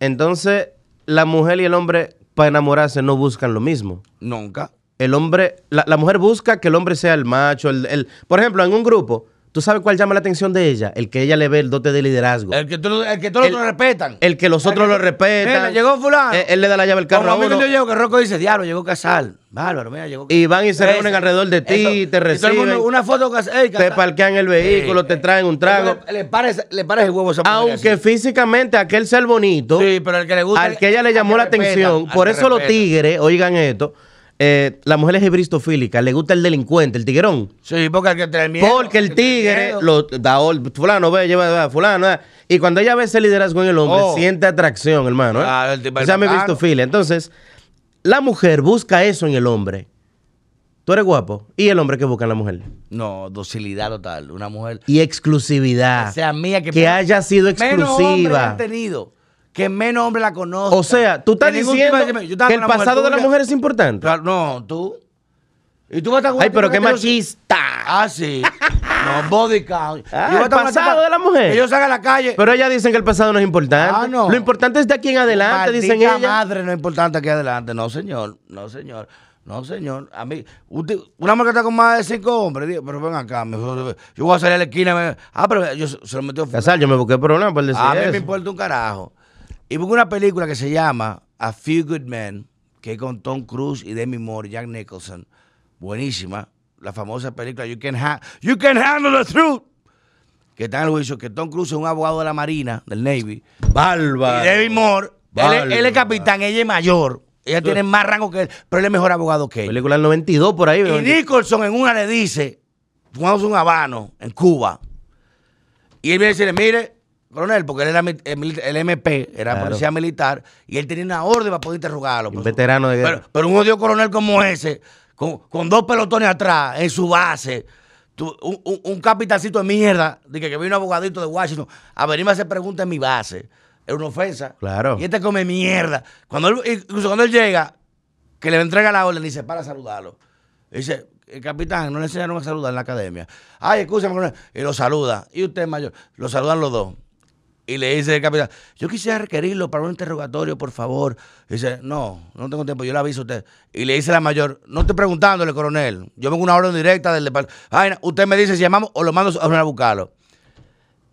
Entonces, la mujer y el hombre para enamorarse no buscan lo mismo. Nunca. El hombre, la, la mujer busca que el hombre sea el macho, el, el, por ejemplo, en un grupo, ¿Tú sabes cuál llama la atención de ella? El que ella le ve el dote de liderazgo. El que, todo, el que todos lo respetan. El que los otros lo respetan. Mira, llegó fulano. Él, él, le da la llave al carro Como a uno. yo llego, que Rocco dice, diablo, llegó Casal. Bárbaro, mira, llegó Y van y se reúnen alrededor de ti, te reciben. Mundo, una foto, hey, te parquean el vehículo, sí. te traen un trago. Le, le pares, le pares el huevo a esa Aunque físicamente aquel sea el bonito. Sí, pero el que le gusta. Al que ella le llamó la atención. Por eso los tigres, oigan esto eh, la mujer es hebristofílica, le gusta el delincuente, el tiguerón. Sí, porque el que miedo. Porque el tigre, lo, da, fulano ve, lleva, fulano. Eh. Y cuando ella ve ese liderazgo en el hombre, oh. siente atracción, hermano. ¿eh? Ah, el tipo Se llama hebristofilia. Entonces, la mujer busca eso en el hombre. Tú eres guapo. ¿Y el hombre que busca en la mujer? No, docilidad total. Una mujer. Y exclusividad. O sea, mía que. Que haya sido exclusiva. han tenido que menos hombre la conozca. O sea, tú estás diciendo que el pasado de la mujer es importante. Claro, no, tú. Y tú vas a estar Ay, pero qué machista. Ah, sí. no, body count. Ah, el pasado de la mujer. Ellos salgan a la calle. Pero ellas dicen que el pasado no es importante. Ah, no. Lo importante es de aquí en adelante, Maldita dicen ellas. madre no es importante aquí adelante. No, señor. No, señor. No, señor. A mí, usted, una mujer que está con más de cinco hombres, digo, pero ven acá, me, yo voy a salir a la esquina. Me, ah, pero yo se lo metió. Casal, yo me busqué problema por decir A mí eso. me importa un carajo. Y busco una película que se llama A Few Good Men, que es con Tom Cruise y Demi Moore, Jack Nicholson. Buenísima. La famosa película You Can, ha you can Handle the Truth. Que está en el juicio, que Tom Cruise es un abogado de la Marina, del Navy. Bárbaro. Y Demi Moore, él, él, es capitán, ella es mayor. Ella tiene más rango que él, pero él es mejor abogado que él. Película del 92 por ahí. Y Nicholson en una le dice, fumamos un habano en Cuba. Y él viene a decirle, mire, coronel, porque él era el, MP, era claro. policía militar, y él tenía una orden para poder interrogarlo. Un veterano de guerra. Pero, pero, un odio coronel como ese, con, con, dos pelotones atrás, en su base, un, un, un, capitancito de mierda, de que, que vino un abogadito de Washington a venirme a hacer preguntas en mi base. Es una ofensa. Claro. Y este come mierda. Cuando él, incluso cuando él llega, que le entrega la orden, dice, para saludarlo. Dice, el capitán, no le enseñaron a saludar en la academia. Ay, escúchame, y lo saluda. Y usted, mayor, lo saludan los dos. Y le dice el capitán, yo quisiera requerirlo para un interrogatorio, por favor. Dice, no, no tengo tiempo, yo le aviso a usted. Y le dice la mayor, no estoy preguntándole, coronel. Yo vengo una orden directa del departamento. Ay, usted me dice si llamamos o lo mando a buscarlo.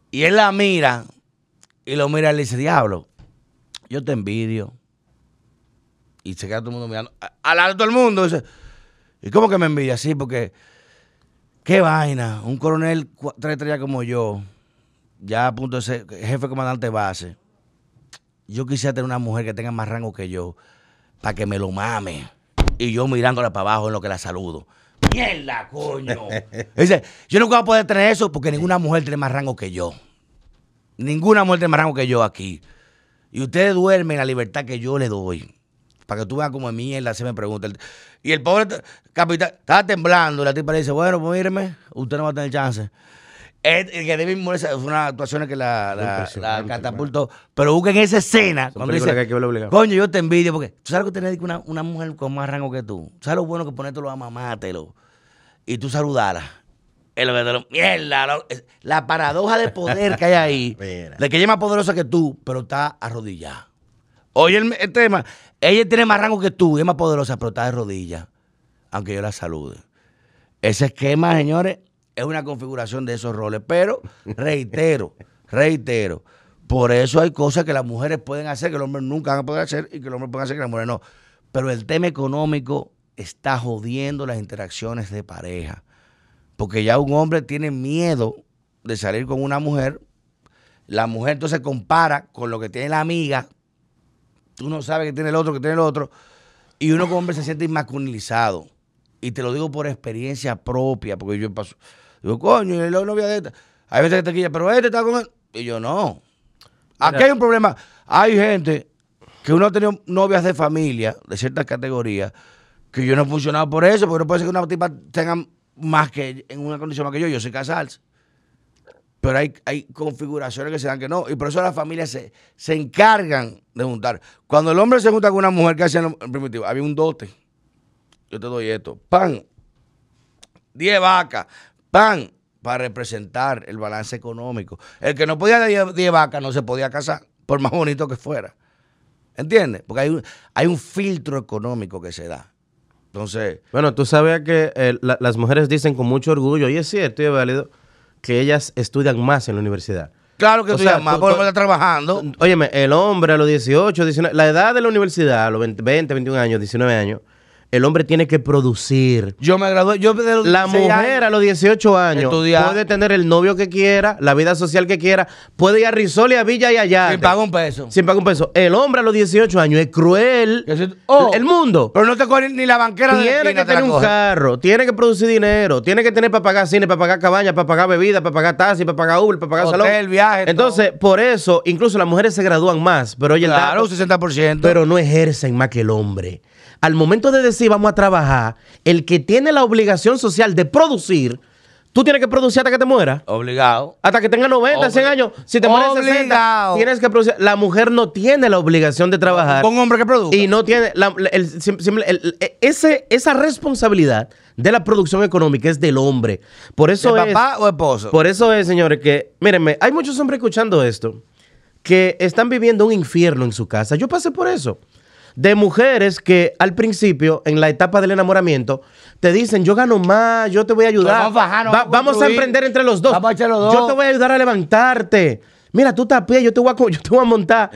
Y él la mira, y lo mira y le dice, diablo, yo te envidio. Y se queda todo el mundo mirando. Al todo el mundo. Dice, ¿y cómo que me envidia? Sí, porque, qué vaina. Un coronel tres estrellas como yo ya a punto de ser jefe comandante base, yo quisiera tener una mujer que tenga más rango que yo, para que me lo mame. Y yo mirándola para abajo en lo que la saludo. ¡Mierda, coño! Dice, yo no voy a poder tener eso porque ninguna mujer tiene más rango que yo. Ninguna mujer tiene más rango que yo aquí. Y ustedes duermen en la libertad que yo le doy. Para que tú veas como mierda se me pregunta. Y el pobre capitán estaba temblando. Y la tipa le dice, bueno, pues míreme, usted no va a tener chance. El, que David Moore fue una actuación que la, la, la catapultó. Pero busquen esa escena. Cuando dice, que hay que Coño, yo te envidio porque tú sabes que tener una, una mujer con más rango que tú. ¿Sabes lo bueno que ponértelo a mamátelo? Y tú saludarla. El verdadero, mierda, la, la paradoja de poder que hay ahí. de que ella es más poderosa que tú, pero está arrodillada. Oye el, el, tema, ella tiene más rango que tú, y es más poderosa, pero está de rodillas. Aunque yo la salude. Ese esquema, señores, es una configuración de esos roles. Pero, reitero, reitero, por eso hay cosas que las mujeres pueden hacer que los hombres nunca van a poder hacer y que los hombres pueden hacer que las mujeres no. Pero el tema económico está jodiendo las interacciones de pareja. Porque ya un hombre tiene miedo de salir con una mujer. La mujer entonces compara con lo que tiene la amiga. Tú no sabes que tiene el otro, que tiene el otro. Y uno como hombre se siente inmasculinizado. Y te lo digo por experiencia propia, porque yo paso. Digo, coño, y la novia de esta. Hay veces que te quilla, pero este está con él. Y yo, no. Aquí Mira. hay un problema. Hay gente que uno ha tenido novias de familia, de ciertas categorías, que yo no he funcionado por eso, porque no puede ser que una tipa tenga más que en una condición más que yo. Yo soy casarse. Pero hay, hay configuraciones que se dan que no. Y por eso las familias se, se encargan de juntar. Cuando el hombre se junta con una mujer que hace en primitivo, había un dote. Yo te doy esto. Pan. 10 vacas pan, para representar el balance económico. El que no podía dar 10 vacas no se podía casar, por más bonito que fuera. ¿Entiendes? Porque hay un, hay un filtro económico que se da. Entonces. Bueno, tú sabes que eh, las mujeres dicen con mucho orgullo, y es cierto y es válido, que ellas estudian más en la universidad. Claro que estudian más, porque están trabajando. Óyeme, el hombre a los 18, 19, la edad de la universidad, a los 20, 21 años, 19 años, el hombre tiene que producir. Yo me gradué. Yo la mujer a los 18 años puede tener el novio que quiera, la vida social que quiera, puede ir a Risol y a Villa y allá. Sin pagar un peso. Sin pagar un peso. El hombre a los 18 años es cruel. Oh, el mundo. Pero no te coge ni la banquera Tiene que tener un carro, tiene que producir dinero, tiene que tener para pagar cine, para pagar cabaña, para pagar bebida, para pagar taxi, para pagar Uber, para pagar Hotel, salón. viaje. Entonces, por eso, incluso las mujeres se gradúan más. Pero oye, claro, el 60%. Pero no ejercen más que el hombre al momento de decir vamos a trabajar, el que tiene la obligación social de producir, tú tienes que producir hasta que te mueras. Obligado. Hasta que tenga 90, 100 años. Si te mueres 60, tienes que producir. La mujer no tiene la obligación de trabajar. Con un hombre que produce. Y no tiene. ese, esa responsabilidad de la producción económica es del hombre. Por eso ¿De papá o esposo? Por eso es, señores, que. Mírenme, hay muchos hombres escuchando esto que están viviendo un infierno en su casa. Yo pasé por eso de mujeres que al principio, en la etapa del enamoramiento, te dicen, yo gano más, yo te voy a ayudar. Vamos a, emprender entre los dos. Yo te voy a ayudar a levantarte. Mira, tú estás a pie, yo te voy a, yo te voy a montar.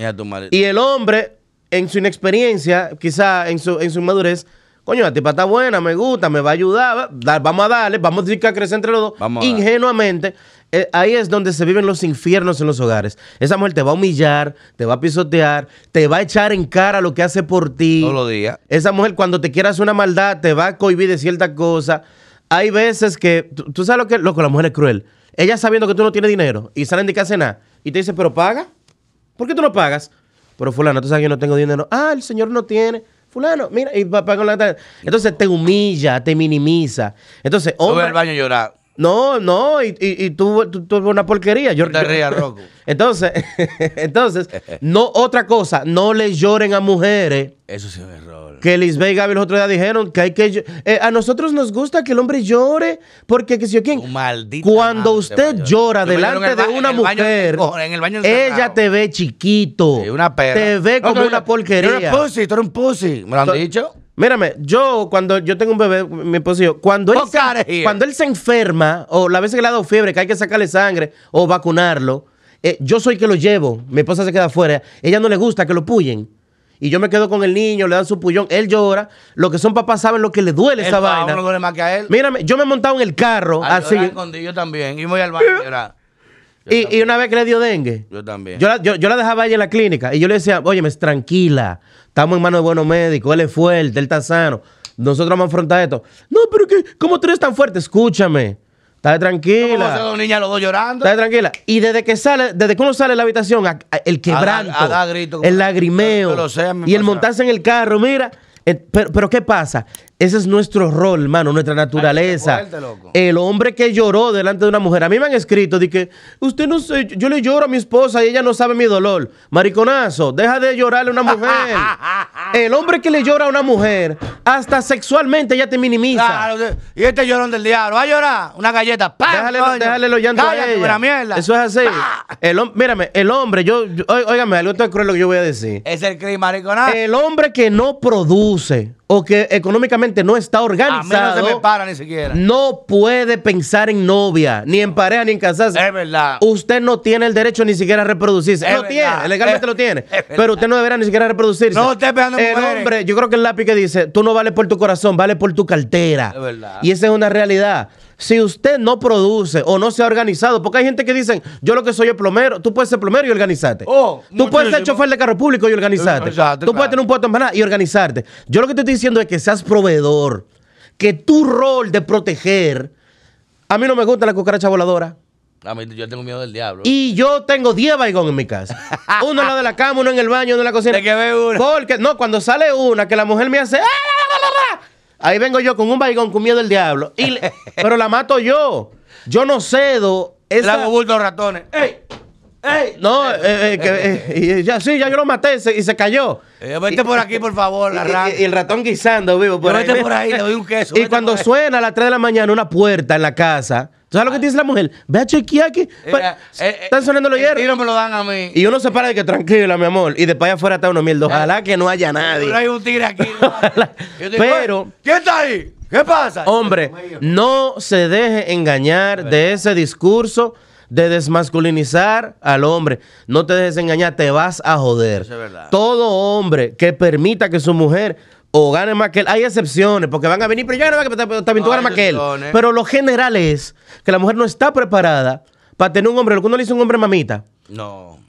Y el hombre, en su inexperiencia, quizá en su, en su madurez, coño, la tipa está buena, me gusta, me va a ayudar, vamos a darle, vamos a decir que a crecer entre los dos. Ingenuamente, eh, ahí es donde se viven los infiernos en los hogares. Esa mujer te va a humillar, te va a pisotear, te va a echar en cara lo que hace por ti. Todos los días. Esa mujer cuando te quiera hacer una maldad te va a cohibir de cierta cosa. Hay veces que, tú, sabes lo que, loco, la mujer es cruel. Ella sabiendo que tú no tienes dinero y salen de casa nada y te dice, pero paga. ¿Por qué tú no pagas? Pero fulano, tú sabes que yo no tengo dinero. Ah, el señor no tiene. Fulano, mira, y va con la Entonces te humilla, te minimiza. Entonces, hombre. al baño a llorar. No, no, y, y, y tú, tú, una porquería. Yo, Te rías, Entonces, entonces, no, otra cosa, no le lloren a mujeres. Eso sí es un error. Que Lisbeth y Gaby los otros días dijeron que hay que. Eh, a nosotros nos gusta que el hombre llore, porque que si yo quién. Cuando usted llora delante de una mujer, en el baño ella te ve chiquito. una perra. Te ve como una porquería. Tú eres pussy, tú eres un pussy. ¿Me lo han dicho? Mírame, yo cuando yo tengo un bebé, mi esposo, cuando él, se, cuando él se enferma, o la vez que le ha dado fiebre, que hay que sacarle sangre o vacunarlo, eh, yo soy que lo llevo, mi esposa se queda afuera, ella no le gusta que lo puyen. Y yo me quedo con el niño, le dan su pullón, él llora. Lo que son papás saben lo que le duele esa vaina. No duele más que a él. Mírame, yo me he montado en el carro así. Yo también, y voy al baño a. Y, y, una vez que le dio dengue. Yo también. Yo la, yo, yo la dejaba ahí en la clínica y yo le decía, oye, tranquila, estamos en manos de buenos médicos, él es fuerte, él está sano. Nosotros vamos a afrontar esto. No, pero que, ¿cómo tú eres tan fuerte? Escúchame. Está tranquila. ¿Cómo dos niñas los dos llorando? Está tranquila. Y desde que sale, desde que uno sale de la habitación, el quebranto, el lagrimeo y el montarse en el carro, mira, eh, pero, ¿qué pasa? Ese es nuestro rol, hermano, nuestra naturaleza. el hombre que lloró delante de una mujer. A mí me han escrito de que usted no sé, yo le lloro a mi esposa y ella no sabe mi dolor. Mariconazo, deja de llorarle a una mujer. el hombre que le llora a una mujer, hasta sexualmente ella te minimiza. y este llorón del diablo, va a llorar una galleta. Déjale, déjale los llantos a ella. Mierda. Eso es así. El, mírame, el hombre, yo, yo óigame, algo tan cruel lo que yo voy a decir. Es el crimen, mariconazo. El hombre que no produce o que económicamente no está organizado, no se me para ni siquiera. No puede pensar en novia, ni en pareja, ni en casarse. Es verdad. Usted no tiene el derecho ni siquiera a reproducirse. lo tiene, legalmente lo tiene. Pero usted no deberá ni siquiera reproducirse. No, usted pegando El hombre, yo creo que el lápiz que dice, tú no vales por tu corazón, vale por tu cartera. Es verdad. Y esa es una realidad. Si usted no produce o no se ha organizado, porque hay gente que dicen, yo lo que soy es plomero, tú puedes ser plomero y organizarte. Oh, tú puedes ser chofer de carro público y organizarte. tú puedes tener un puesto en y organizarte. Yo lo que te estoy diciendo es que seas proveedor, que tu rol de proteger. A mí no me gusta la cucaracha voladora. A mí, yo tengo miedo del diablo. Y yo tengo 10 baigones en mi casa. uno en la de la cama, uno en el baño, uno en la cocina. De que ve uno. Porque, no, cuando sale una, que la mujer me hace. ¡Ah, Ahí vengo yo con un baigón con miedo del diablo. Y pero la mato yo. Yo no cedo. Esa... Le hago bulto ratones. ¡Ey! ¡Ey! No, eh, eh, eh, ya, sí, ya yo lo maté y se cayó. vete por aquí, por favor, la y, y, el ratón guisando, vivo. Por ahí. Vete por ahí, le doy un queso. Y cuando suena a las 3 de la mañana una puerta en la casa, sabes lo que dice la mujer? Ve a chequear aquí. Eh, eh, están sonando los hierros. Y no me lo dan a mí. Y uno se para de que tranquila, mi amor. Y después allá afuera está uno mierda. Ojalá que no haya nadie. Pero hay un tigre aquí. Pero. ¿Quién está ahí? ¿Qué pasa? Hombre, no se deje engañar de ese discurso de desmasculinizar al hombre. No te dejes engañar, te vas a joder. Todo hombre que permita que su mujer o gane más que él. Hay excepciones, porque van a venir, pero yo no que también tú ganas más que él. Pero lo general es que la mujer no está preparada para tener un hombre. Lo que uno le dice un hombre mamita. No.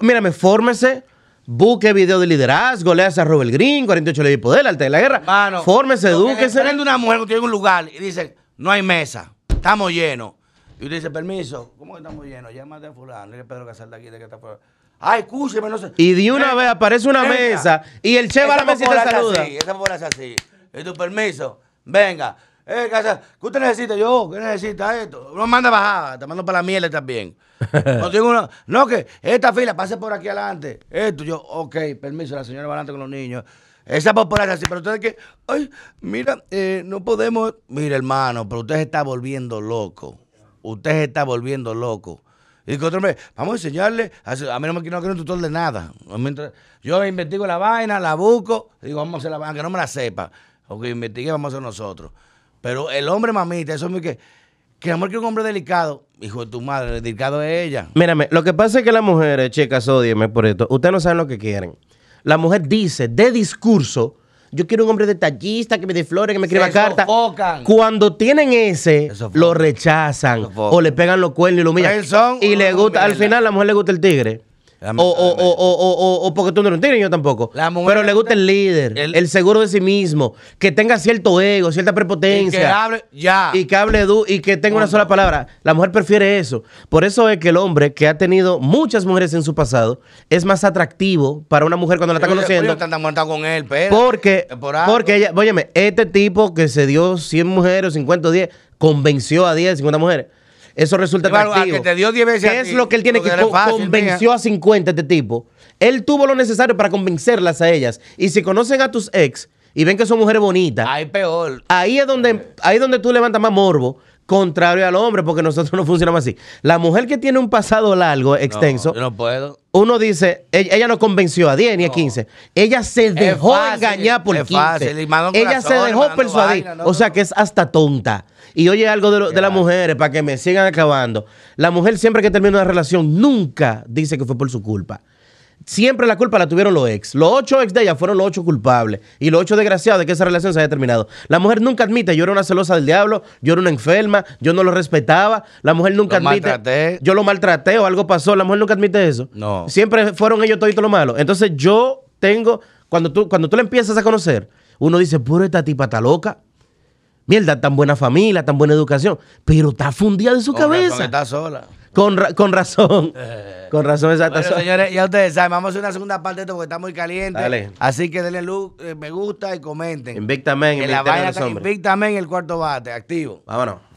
Mírame, fórmese. Busque video de liderazgo, leas a Robert Green, 48 leyes de poder, arte de la guerra. Mano, fórmese, edúquese. Prende una mujer que tiene un lugar y dice, no hay mesa, estamos llenos. Y usted dice, permiso, ¿cómo que estamos llenos? Llámate a fulano, que Pedro Casal de aquí, de que está fuera. Ay, escúcheme, no sé. Y de una vez aparece una mesa y el che va a la mesa y te saluda. Así, esa es así. Y tu permiso, venga. Eh, casa, ¿qué usted necesita? Yo, ¿qué necesita esto? No manda bajada, te mando para la miel también. no, tengo una, no, que esta fila pase por aquí adelante. Esto, yo, ok, permiso, la señora va adelante con los niños. Esa popular así, pero ustedes que, ay, mira, eh, no podemos. Mira, hermano, pero usted se está volviendo loco. Usted se está volviendo loco. Y que otro me, vamos a enseñarle, a, mí no me quiero un tutor de nada. Yo investigo la vaina, la busco, digo, vamos a hacer la vaina, que no me la sepa. O que investigue, vamos a hacer nosotros. Pero el hombre mamita, eso es muy que, que amor que un hombre delicado, hijo de tu madre, delicado es ella. Mírame, lo que pasa es que las mujeres, chicas, odienme por esto, ustedes no saben lo que quieren. La mujer dice de discurso yo quiero un hombre detallista que me dé flores, que me escriba cartas. Cuando tienen ese, lo rechazan o le pegan los cuernos y lo humillan. Y le gusta, al final la mujer le gusta el tigre. O, o, o, o, porque tú no lo entiendes, yo tampoco. Pero le gusta el líder, el, seguro de sí mismo, que tenga cierto ego, cierta prepotencia. Y que hable ya. Y que hable y que tenga una sola palabra. La mujer prefiere eso. Por eso es que el hombre que ha tenido muchas mujeres en su pasado es más atractivo para una mujer cuando la está conociendo. con él, Porque, porque ella, óyeme, este tipo que se dio 100 mujeres, 50 o 10, convenció a 10, 50 mujeres eso resulta atractivo. que te dio 10 veces ¿Qué es lo que él tiene que convenció a 50 este tipo? Él tuvo lo necesario para convencerlas a ellas. Y si conocen a tus ex y ven que son mujeres bonitas, ahí peor. Ahí es donde, ahí es donde tú levantas más morbo contrario al hombre, porque nosotros no funcionamos así. La mujer que tiene un pasado largo, extenso, no puedo. Uno dice, ella, no convenció a 10 ni a 15. Ella se dejó engañar por 15. ella se dejó persuadir. o sea que es hasta tonta. Y oye algo de, de las mujeres para que me sigan acabando. La mujer siempre que termina una relación nunca dice que fue por su culpa siempre la culpa la tuvieron los ex. Los ocho ex de ella fueron los ocho culpables. Y los ocho desgraciados de que esa relación se haya terminado. La mujer nunca admite, yo era una celosa del diablo, yo era una enferma, yo no lo respetaba. La mujer nunca admite. Yo lo maltraté o algo pasó. La mujer nunca admite eso. No. Siempre fueron ellos toditos lo malo. Entonces yo tengo, cuando tú, cuando tú la empiezas a conocer, uno dice, puro esta tipa está loca. Mierda, tan buena familia, tan buena educación. Pero está fundida de su cabeza. está sola. Con, con razón. con razón, exacto. Bueno, señores, ya ustedes saben, vamos a hacer una segunda parte de esto porque está muy caliente. Dale. Así que denle luz, eh, me gusta y comenten. Invicta Men, en la vaina Invicta Men, el cuarto bate, activo. Vámonos.